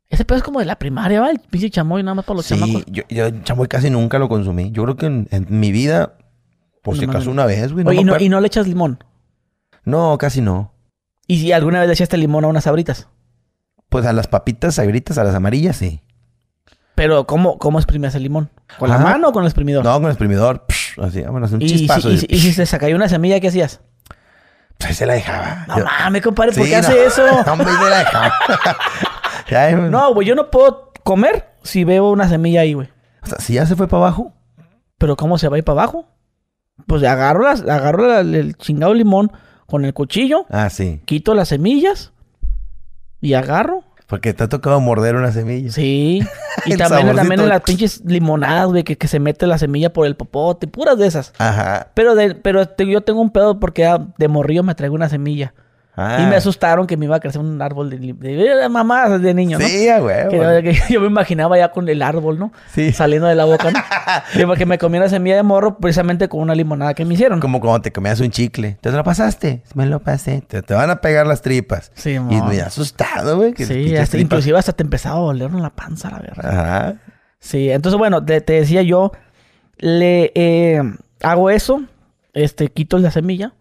Ese pedo es como de la primaria, ¿va? El pinche chamoy nada más para los sí, Yo, yo chamoy casi nunca lo consumí. Yo creo que en, mi vida, por si acaso una vez, güey. No ¿y, no, ¿y no le echas limón? No, casi no. ¿Y si alguna vez le echaste limón a unas sabritas? Pues a las papitas sabritas, a las amarillas, sí. Pero, ¿cómo, cómo exprimías el limón? ¿Con la mano o con el exprimidor? No, con el exprimidor. así, vámonos, un ¿Y, chispazo. y, y, si se sacaba una semilla, ¿qué hacías? Pues ahí se la dejaba. No mames, compadre, ¿por qué hace eso? No, se la dejaba. no, güey, yo no puedo comer si veo una semilla ahí, güey. O sea, si ya se fue para abajo. ¿Pero cómo se va a ir para abajo? Pues agarro, las, agarro el chingado limón con el cuchillo. Ah, sí. Quito las semillas y agarro porque te ha tocado morder una semilla. Sí. Y también, también en las pinches limonadas, güey, que, que, se mete la semilla por el popote, puras de esas. Ajá. Pero, de, pero yo tengo un pedo porque de morrillo me traigo una semilla. Ah. Y me asustaron que me iba a crecer un árbol de, de, mamás de niño, ¿no? Sí, güey. Que, yo me imaginaba ya con el árbol, ¿no? Sí. Saliendo de la boca, ¿no? y porque me comí una semilla de morro precisamente con una limonada que me hicieron. Como cuando te comías un chicle. ¿Te lo pasaste? Me lo pasé. Te, van a pegar las tripas. Sí, Y me asustado, güey. Sí, hasta, inclusive hasta te empezaba a oler en la panza, la verdad. Ajá. Sí, entonces bueno, te, decía yo Le eh, hago eso, este, quito la semilla,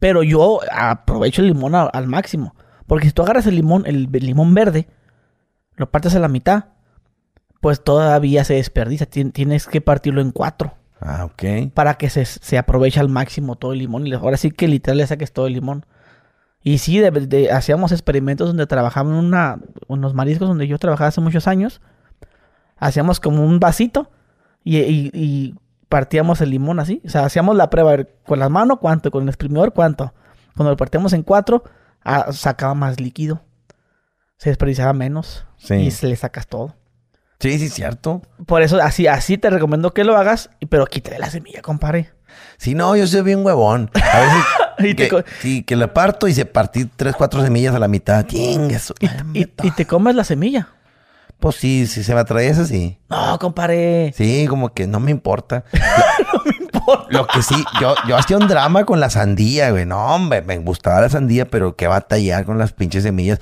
pero yo aprovecho el limón a- al máximo. Porque si tú agarras el limón, el, el limón verde, lo partes a la mitad, pues todavía se desperdicia. Tien- Tienes que partirlo en cuatro Ah, ok. para que se, se aproveche al máximo todo el limón. Y ahora sí que literal le saques todo el limón. Y sí, de- de- hacíamos experimentos donde trabajábamos en una, unos mariscos donde yo trabajaba hace muchos años. Hacíamos como un vasito y, y- y partíamos el limón así. O sea, hacíamos la prueba a ver, con las manos cuánto, con el exprimidor cuánto. Cuando lo partíamos en cuatro, ah, sacaba más líquido. Se desperdiciaba menos. Sí. Y se le sacas todo. Sí, sí, cierto. Por eso, así, así te recomiendo que lo hagas, pero quítale la semilla, compadre. Sí, no, yo soy bien huevón. A veces Y que, sí, que le parto y se partí tres, cuatro semillas a la mitad. Y, y- hombre, y te comes la semilla. Pues sí, si se me atraviesa, sí. No, compadre. Sí, como que no me importa. No me importa. Lo que sí, yo, yo hacía un drama con la sandía, güey. No, hombre, me gustaba la sandía, pero qué batallar con las pinches semillas.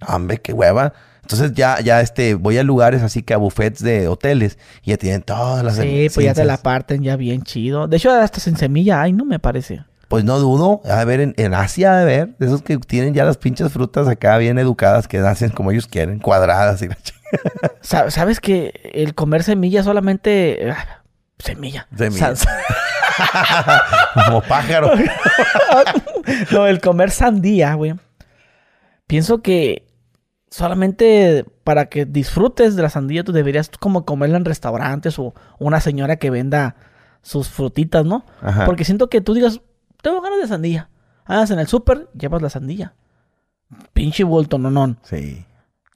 No, hombre, qué hueva. Entonces ya, ya este, voy a lugares así que a buffets de hoteles y ya tienen todas las Sí, pues ya te la parten ya bien chido. De hecho, hasta sin semilla hay, no me parece. Pues no dudo, a ver, en, en Asia, a ver, de esos que tienen ya las pinches frutas acá bien educadas, que hacen como ellos quieren, cuadradas y la chingada. Sa- ¿Sabes que el comer semilla solamente... ah, semilla. Semilla. Como pájaro. no, el comer sandía, güey. Pienso que solamente para que disfrutes de la sandía, tú deberías como comerla en restaurantes o una señora que venda sus frutitas, ¿no? Ajá. Porque siento que tú digas, tengo ganas de sandía. Andas en el súper, llevas la sandía. Pinche vuelto, no, no. Sí.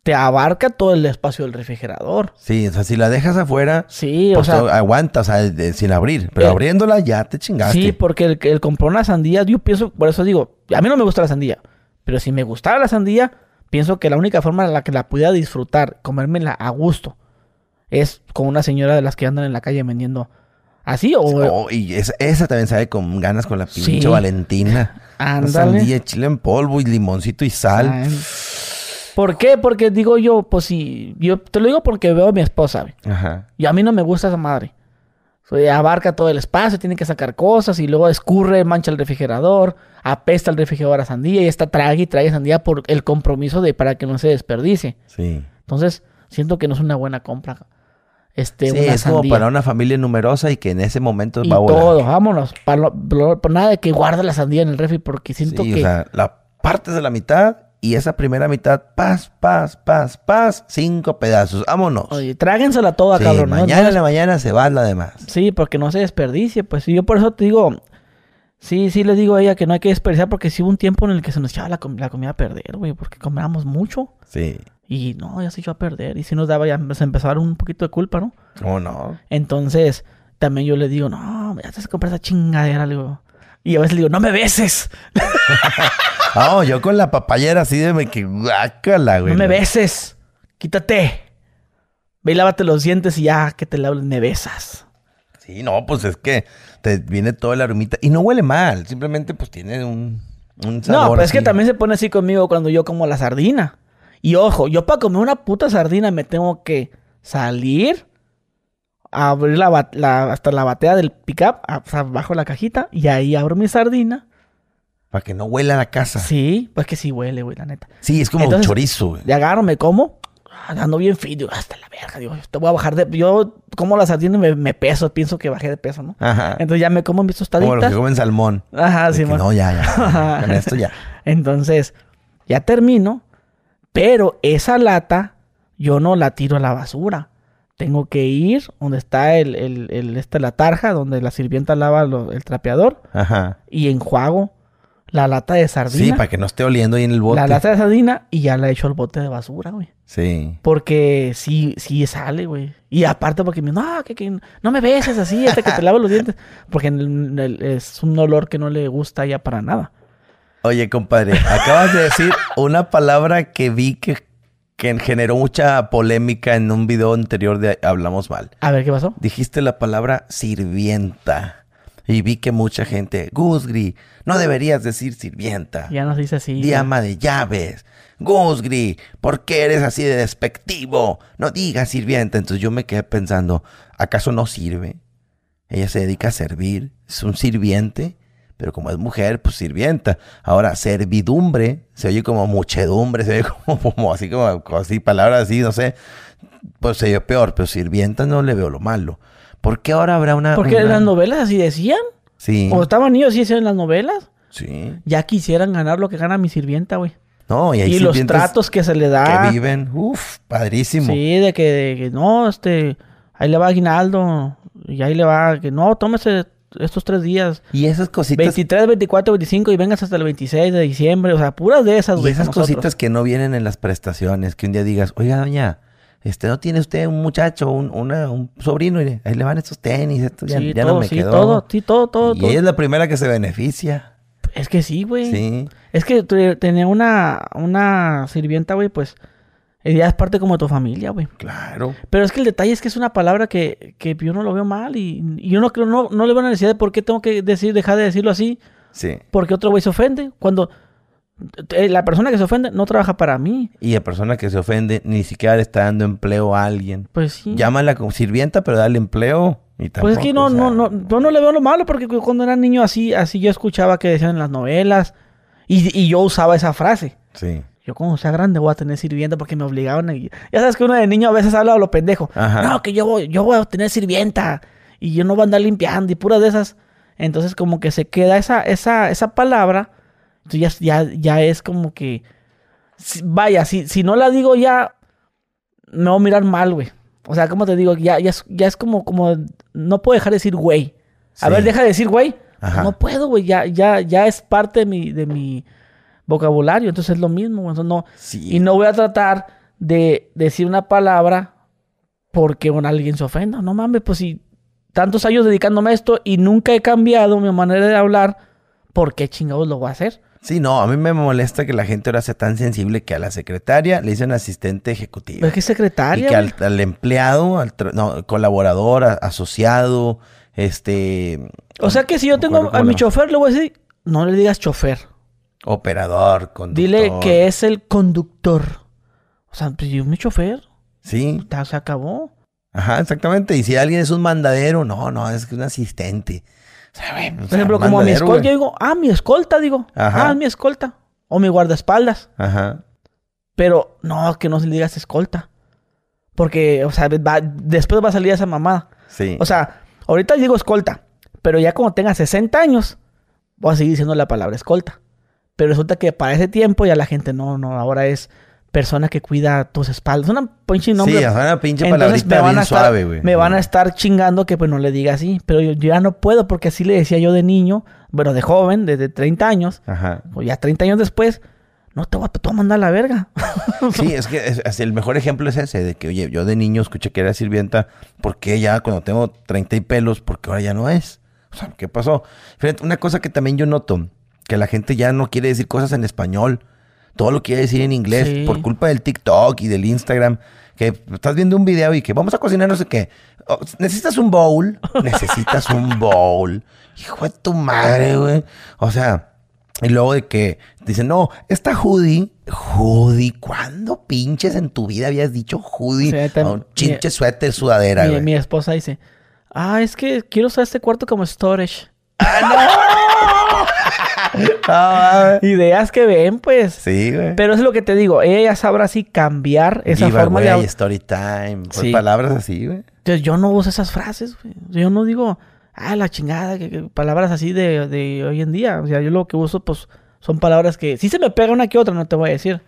Te abarca todo el espacio del refrigerador. Sí, o sea, si la dejas afuera, Sí, pues o sea, aguanta, o sea, de- sin abrir. Pero Eh, abriéndola ya te chingaste. sí, porque el, el comprar una sandía, yo pienso, por eso digo, a mí no me gusta la sandía. Pero si me gustara la sandía, pienso que la única forma en la que la pudiera disfrutar, comérmela a gusto, es con una señora de las que andan en la calle vendiendo así o... Oh, y esa, esa también sabe con ganas con la pinche Sí. Valentina. Ándale. sandía, chile en polvo y limoncito y sal. Ay. ¿Por qué? Porque digo yo, pues si... Yo te lo digo porque veo a mi esposa. Ajá. Y a mí no me gusta esa madre. O sea, abarca todo el espacio, tiene que sacar cosas y luego escurre, mancha el refrigerador, apesta el refrigerador a sandía y está trague y trae sandía por el compromiso de para que no se desperdice. Sí. Entonces, siento que no es una buena compra. Este, Sí, una es como para una familia numerosa y que en ese momento y va a volar. todo, vámonos. Para, nada de que guarda la sandía en el refri porque siento Sí, que... o sea, la partes de la mitad y esa primera mitad, paz, paz, paz, paz, cinco pedazos. Vámonos. Oye, tráguensela toda, Sí, cabrón. mañana No en la mañana se va la demás. Sí, porque no se desperdicie, pues. Y yo por eso te digo, sí, sí le digo a ella que no hay que desperdiciar porque sí hubo un tiempo en el que se nos echaba la, com- la comida a perder, güey, porque comábamos mucho. Sí. Y no, ya se echó a perder. Y sí nos daba, ya se empezó a dar un poquito de culpa, ¿no? ¿Cómo no? Entonces, también yo le digo, no, ya te has comprado esa chingadera, le digo. Y a veces le digo, no me beses, No, yo con la papayera así de me que guácala, güey. no me beses, quítate. Ve y lávate los dientes y ya que te laves, me besas. Sí, no, pues es que te viene toda la aromita. Y no huele mal, simplemente pues tiene un, un sabor. No, pero es que también se pone así conmigo cuando yo como la sardina. Y ojo, yo para comer una puta sardina me tengo que salir, abrir la, la- hasta la batea del pickup, a- o sea, bajo la cajita, y ahí abro mi sardina. Para que no huela la casa. Sí, Sí, pues que sí huele, güey, la neta. es como Entonces- un chorizo, güey. Le agarro, me como, ah, ando bien fit, digo, hasta la verga, digo, te voy a bajar de... Yo como la sardina y me, me peso, pienso que bajé de peso, ¿no? Ajá. Entonces ya me como mis Como los tostaditas. que comen salmón. Ajá, sí, que no, ya, ya. Con esto ya. Entonces, ya termino, pero esa lata yo no la tiro a la basura. Tengo que ir donde está el, el, el- esta, la tarja, donde la sirvienta lava lo- el trapeador Ajá. y enjuago la lata de Sí, sardina. para que no esté oliendo ahí en el bote. la lata de sardina y ya la echo al bote de basura, güey. Sí. Porque sí, sí sale, güey. Y aparte porque me no, que, que no me beses así hasta que te lavo los dientes. Porque el- el- es un olor que no le gusta ya para nada. Oye, compadre, acabas de decir una palabra que vi que, que generó mucha polémica en un video anterior de Hablamos Mal. A ver, ¿qué pasó? Dijiste la palabra sirvienta. Y vi que mucha gente, Gusgri, no deberías decir sirvienta. Ya nos dice así. Di ama de llaves. Gusgri, ¿por qué eres así de despectivo? No digas sirvienta. Entonces yo me quedé pensando, ¿acaso no sirve? Ella se dedica a servir, es un sirviente, pero como es mujer, pues sirvienta. Ahora, servidumbre, se oye como muchedumbre, se oye como, así, como así, palabras así, no sé. Pues se oye peor, pero sirvienta no le veo lo malo. ¿Por qué ahora habrá una... Porque en las novelas así decían. Sí. O estaban así decían en las novelas. Sí. Ya quisieran ganar lo que gana mi sirvienta, güey. No, y, hay Y los tratos que se le da. que viven, uff, padrísimo. Sí, de que, de que, no, este, ahí le va aguinaldo. Y ahí le va, que no, tómese estos tres días. Y esas cositas 23, 24, 25 y vengas hasta el 26 de diciembre. O sea, puras de esas, Y esas nosotros. cositas que no vienen en las prestaciones, que un día digas, oiga, doña, este, ¿no tiene usted un muchacho, un, una- un sobrino? Mire, ahí le van estos tenis, Sí, ya todo, no me sí, quedó. todo, sí, todo, todo. y todo. ella es la primera que se beneficia. Es que sí, güey. Sí, Es que tener una, una sirvienta, güey, pues, ella es parte como de tu familia, güey. claro. Pero es que el detalle es que es una palabra que, que yo no lo veo mal y, y yo no creo, no, no le veo la necesidad de por qué tengo que decir, dejar de decirlo así, Sí. porque otro güey se ofende. Cuando eh, la persona que se ofende no trabaja para mí. Y la persona que se ofende ni siquiera le está dando empleo a alguien. Pues sí. Llámala como sirvienta, pero dale empleo. Y pues es que no, tampoco, o no, sea, no, yo no le veo lo malo porque cu- cuando era niño así, así yo escuchaba que decían en las novelas y, y yo usaba esa frase. Sí. Yo como sea grande voy a tener sirvienta porque me obligaban a... Ya sabes que uno de niño a veces habla a lo pendejo. Ajá. No, que yo voy, yo voy a tener sirvienta y yo no voy a andar limpiando y puras de esas. Entonces como que se queda esa, esa, esa palabra. Entonces ya, ya, ya es como que... si- vaya, si, si no la digo ya, me voy a mirar mal, güey. O sea, como te digo, ya, ya, es, ya es como, como... No puedo dejar de decir güey. A Sí. ver, deja de decir güey. Ajá. No puedo, güey. Ya, ya, ya es parte de mi, de mi vocabulario. Entonces es lo mismo. Entonces, no, Sí. y no voy a tratar de decir una palabra porque un alguien se ofenda. No mames, pues si tantos años dedicándome a esto y nunca he cambiado mi manera de hablar, ¿por qué chingados lo voy a hacer? Sí, no, a mí me molesta que la gente ahora sea tan sensible que a la secretaria le dicen asistente ejecutiva. Pero es que es Y secretaria. que al, al empleado, al no, colaborador, a- asociado, este... O sea que si yo tengo a mi chofer, le voy a decir, no le digas chofer. Operador, conductor. Dile que es el conductor. O sea, pues yo mi chofer, Sí, se acabó. ajá, exactamente. Y si alguien es un mandadero, no, no, es un asistente. O sea, güey, Por ejemplo, como a mi escolta, yo digo, ah, mi escolta, digo. Ajá. Ah, mi escolta. O mi guardaespaldas. Ajá. Pero no, que no se le digas escolta. Porque, o sea, va- después va a salir esa mamada. Sí. O sea, ahorita digo escolta. Pero ya cuando tenga 60 años, voy a seguir diciendo la palabra escolta. Pero resulta que para ese tiempo ya la gente no, no, ahora es persona que cuida tus espaldas. Una pinche nombre. sí, o una pinche Entonces palabrita bien estar, suave, güey. me van a estar chingando que pues no le diga así. Pero yo, yo ya no puedo porque así le decía yo de niño, bueno, de joven, desde 30 años. Ajá. Pues ya 30 años después, no te voy a, te voy a mandar a la verga. Sí, es que es- es el mejor ejemplo es ese, de que, oye, yo de niño escuché que era sirvienta, ¿por qué ya cuando tengo 30 y pelos, porque ahora ya no es? O sea, ¿qué pasó? Fíjate, una cosa que también yo noto, que la gente ya no quiere decir cosas en español, todo lo quiere decir en inglés, Sí. por culpa del TikTok y del Instagram, que estás viendo un video y que vamos a cocinar no sé qué. Oh, ¿Necesitas un bowl? Necesitas un bowl. Hijo de tu madre, güey. O sea, y luego de que dicen, no, esta hoodie, hoodie, ¿cuándo pinches en tu vida habías dicho hoodie? Sí, tam- A un chinche mi- suéter, sudadera, mi, güey. mi esposa dice, ah, es que quiero usar este cuarto como storage. Ah, Ideas que ven, pues. sí, güey. Pero es lo que te digo, ella sabrá así cambiar esa Giveaway, forma de story time, pues, Sí. palabras así, güey. Entonces, yo no uso esas frases, güey. Yo no digo, ah, la chingada, que, que palabras así de, de hoy en día. O sea, yo lo que uso, pues, son palabras que sí se me pega una que otra, no te voy a decir.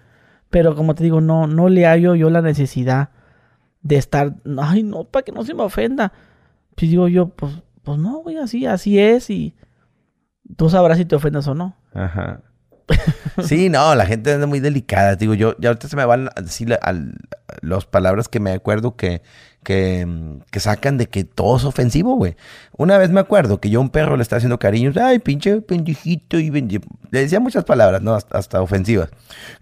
Pero como te digo, no, no le hallo yo la necesidad de estar, ay, no, para que no se me ofenda. Pues digo yo, pues, pues no, güey, así, así es y tú sabrás si te ofendes o no. Ajá. Sí, no, la gente anda muy delicada. Digo, yo, ya ahorita se me van a al- las palabras que me acuerdo que, que, sacan de que todo es ofensivo, güey. Una vez me acuerdo que yo a un perro le estaba haciendo cariños. Ay, pinche pendejito. Y bendi-". le decía muchas palabras, ¿no? Hasta, ofensivas.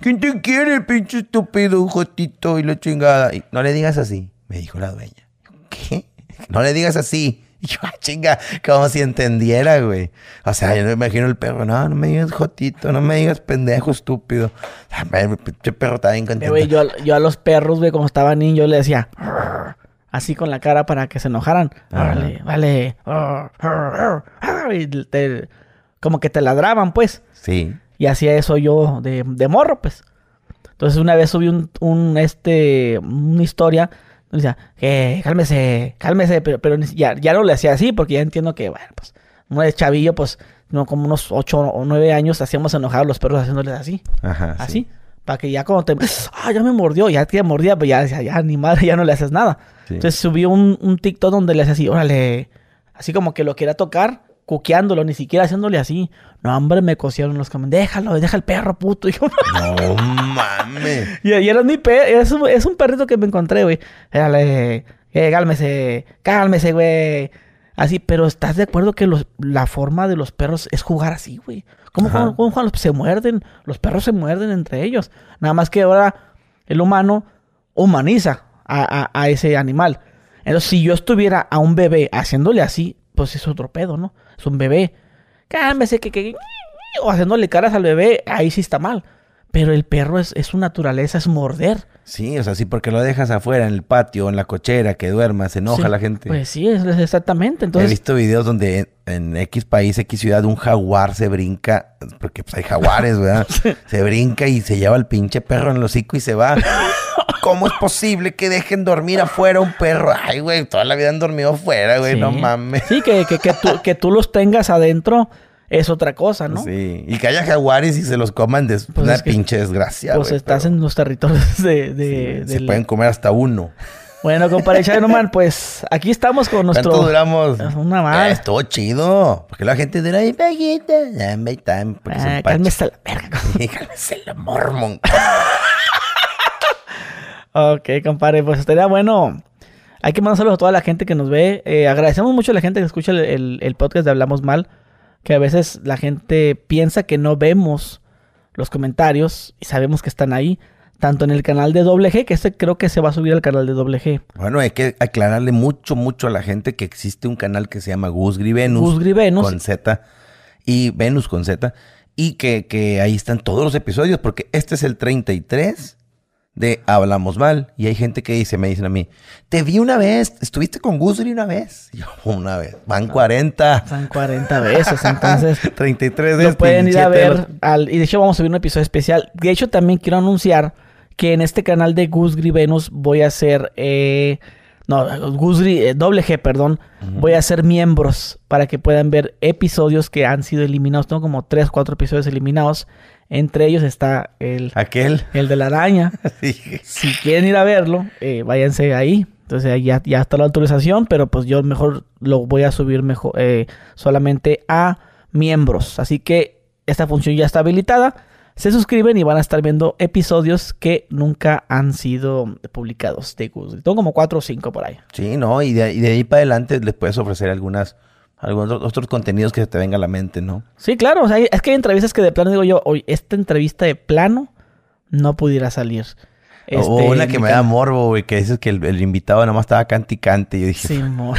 ¿Quién te quiere, pinche estúpido, jotito? Y la chingada. No le digas así, me dijo la dueña. ¿Qué? No le digas así. Yo, ah, chinga, como si entendiera, güey. O sea, yo me imagino el perro, no, no me digas jotito, no me digas pendejo estúpido. Ah, El pinche perro estaba bien Eh, contento. güey, yo, yo a los perros, güey, como estaba niño, yo le decía así con la cara para que se enojaran. Vale, vale. Y te- como que te ladraban, pues. Sí. Y hacía eso yo de, de morro, pues. Entonces una vez subí un, un, este, una historia. Donde Decía, que cálmese, cálmese, pero, pero ya, ya no le hacía así porque ya entiendo que, bueno, pues, uno de chavillo, pues, no, como unos 8 o 9 años hacíamos enojar a los perros haciéndoles así, Ajá. sí. así. Para que ya cuando te, ah, ya me mordió, ya te mordía, pues ya ya ni madre, ya no le haces nada. Sí. Entonces subí un, un TikTok donde le hacía así, órale, así como que lo quería tocar, cuqueándolo, ni siquiera haciéndole así. No, hombre, me cosieron los comentarios, déjalo, deja el perro, puto. Y yo, No mames. y, y era mi perro, es un, es un perrito que me encontré, güey. Érale, eh, cálmese, cálmese, güey. Así, pero ¿estás de acuerdo que los, la forma de los perros es jugar así, güey? ¿Cómo, juegan- cómo juegan los- se muerden? Los perros se muerden entre ellos. Nada más que ahora el humano humaniza a, a- a ese animal. Entonces, si yo estuviera a un bebé haciéndole así, pues es otro pedo, ¿no? Es un bebé. Cálmese, que, que, o haciéndole caras al bebé, ahí sí está mal. Pero el perro es, es su naturaleza, es morder. Sí, o sea, sí, porque lo dejas afuera, en el patio, en la cochera, que duerma, se enoja Sí, la gente. Pues sí, es, exactamente. He Entonces, visto videos donde en, en X país, X ciudad, un jaguar se brinca, porque pues hay jaguares, ¿verdad? Se brinca y se lleva al pinche perro en el hocico y se va. ¿Cómo es posible que dejen dormir afuera un perro? Ay, güey, toda la vida han dormido afuera, güey, sí. no mames. Sí, que, que, que, tú, que tú los tengas adentro es otra cosa, ¿no? Sí, y que haya jaguares y se los coman de Pues una es que- pinche desgracia, pues estás pero en los territorios de... de- Se del- pueden comer hasta uno. Bueno, compadre Chaynoman, pues aquí estamos con nuestro... ¿Cuánto duramos? Una madre. Eh, estuvo chido. Porque la gente dirá, ay, pejita, dame time. Porque Ah, son cálmese la verga. Cálmese la mormon. Ok, compadre, pues estaría bueno. Hay que mandar saludos a toda la gente que nos ve. Eh, agradecemos mucho a la gente que escucha el, el- el podcast de Hablamos Mal. Que a veces la gente piensa que no vemos los comentarios y sabemos que están ahí. Tanto en el canal de Doble G, que este creo que se va a subir al canal de Doble G. Bueno, hay que aclararle mucho, mucho a la gente que existe un canal que se llama Gus Venus. Gus Venus. Con Z. Y Venus con Z. Y que, que ahí están todos los episodios. Porque este es el 33 de Hablamos Mal. Y hay gente que dice, me dicen a mí, te vi una vez, estuviste con Gus una vez. Y yo, una vez. Van 40. Son 40 veces, entonces 33 lo de pueden ir a 27 de ver. los- al- y de hecho vamos a subir un episodio especial. De hecho también quiero anunciar que en este canal de Gus Venus voy a hacer... eh, no, Gus Gri- eh, doble G, perdón. Voy a hacer miembros para que puedan ver episodios que han sido eliminados. Tengo como 3, 4 episodios eliminados. Entre ellos está el, Aquel. el de la araña. Si quieren ir a verlo, eh, váyanse ahí. Entonces ya, ya está la autorización, pero pues yo mejor lo voy a subir mejor eh, solamente a miembros. Así que esta función ya está habilitada. Se suscriben y van a estar viendo episodios que nunca han sido publicados de Google. Tengo como 4 o 5 por ahí. Sí, no, y de, y de ahí para adelante les puedes ofrecer algunas, algunos otros- contenidos que se te venga a la mente, ¿no? Sí, claro. O sea, es que hay entrevistas que de plano digo yo, oye, esta entrevista de plano no pudiera salir. o Este, una en que me da morbo, güey, que dices que el, el invitado nada más estaba cante y cante. Y yo dije, Sí, amor.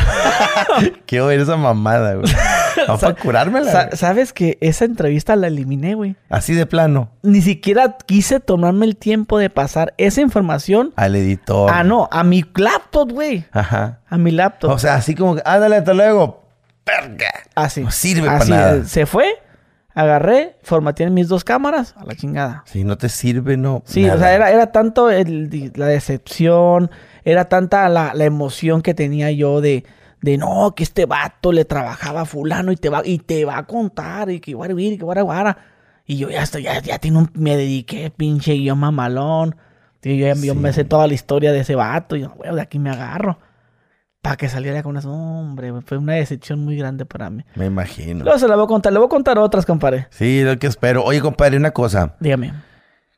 quiero ver esa mamada, güey. Vamos a curármela. Sa- güey. ¿Sabes que esa entrevista la eliminé, güey? Así de plano, Ni siquiera quise tomarme el tiempo de pasar esa información. al editor. Ah, no, a mi laptop, güey. Ajá. A mi laptop. O sea, así como, que, ándale, hasta luego. Verga. así. no sirve Así, para nada. Se fue, agarré, formateé mis dos cámaras, a la chingada. Si no te sirve, no. Sí, nada. o sea, era, era tanto el- la decepción, era tanta la, la emoción que tenía yo de, de no, que este vato le trabajaba a fulano y te va, y te va a contar, y que guara, y que guara, guara. Y yo ya estoy, ya, ya tiene un, me dediqué, pinche guion mamalón. Y yo, ya- yo Sí. me sé toda la historia de ese vato, y yo, güey, de aquí me agarro. Para que saliera con eso, hombre, fue una decepción muy grande para mí. Me imagino. Luego se la voy a contar, le voy a contar otras, compadre. Sí, lo que espero. Oye, compadre, una cosa. Dígame.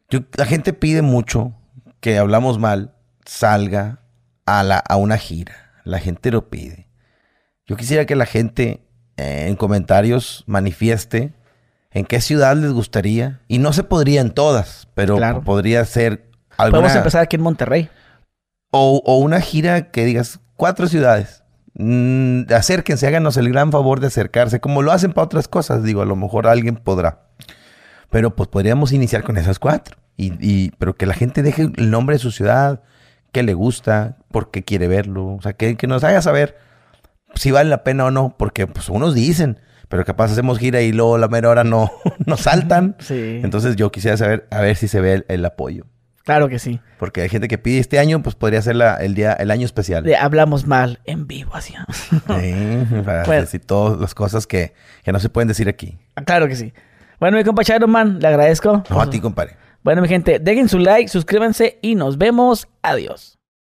Yo- la gente pide mucho que hablamos mal salga a, la, a una gira. La gente lo pide. Yo quisiera que la gente eh, en comentarios manifieste en qué ciudad les gustaría. Y no se podría en todas, pero Claro. podría ser alguna... Podemos empezar aquí en Monterrey. O, o una gira que digas cuatro ciudades. mm, acérquense, háganos el gran favor de acercarse, como lo hacen para otras cosas. Digo, a lo mejor alguien podrá. Pero pues podríamos iniciar con esas cuatro. Y, y- pero que la gente deje el nombre de su ciudad, que le gusta, por qué quiere verlo. O sea, que, que nos haga saber si vale la pena o no. Porque pues unos dicen, pero capaz hacemos gira y luego la mera hora no nos saltan. Sí. Entonces yo quisiera saber, a ver si se ve el, el apoyo. Claro que sí. Porque hay gente que pide este año, pues podría ser la- el día, el año especial. Le hablamos mal en vivo, así. Sí, para Bueno. decir todas las cosas que, que no se pueden decir aquí. claro que sí. Bueno, mi compa Chairo Man, le agradezco. No a ti, compadre. Bueno, mi gente, dejen su like, suscríbanse y nos vemos. Adiós.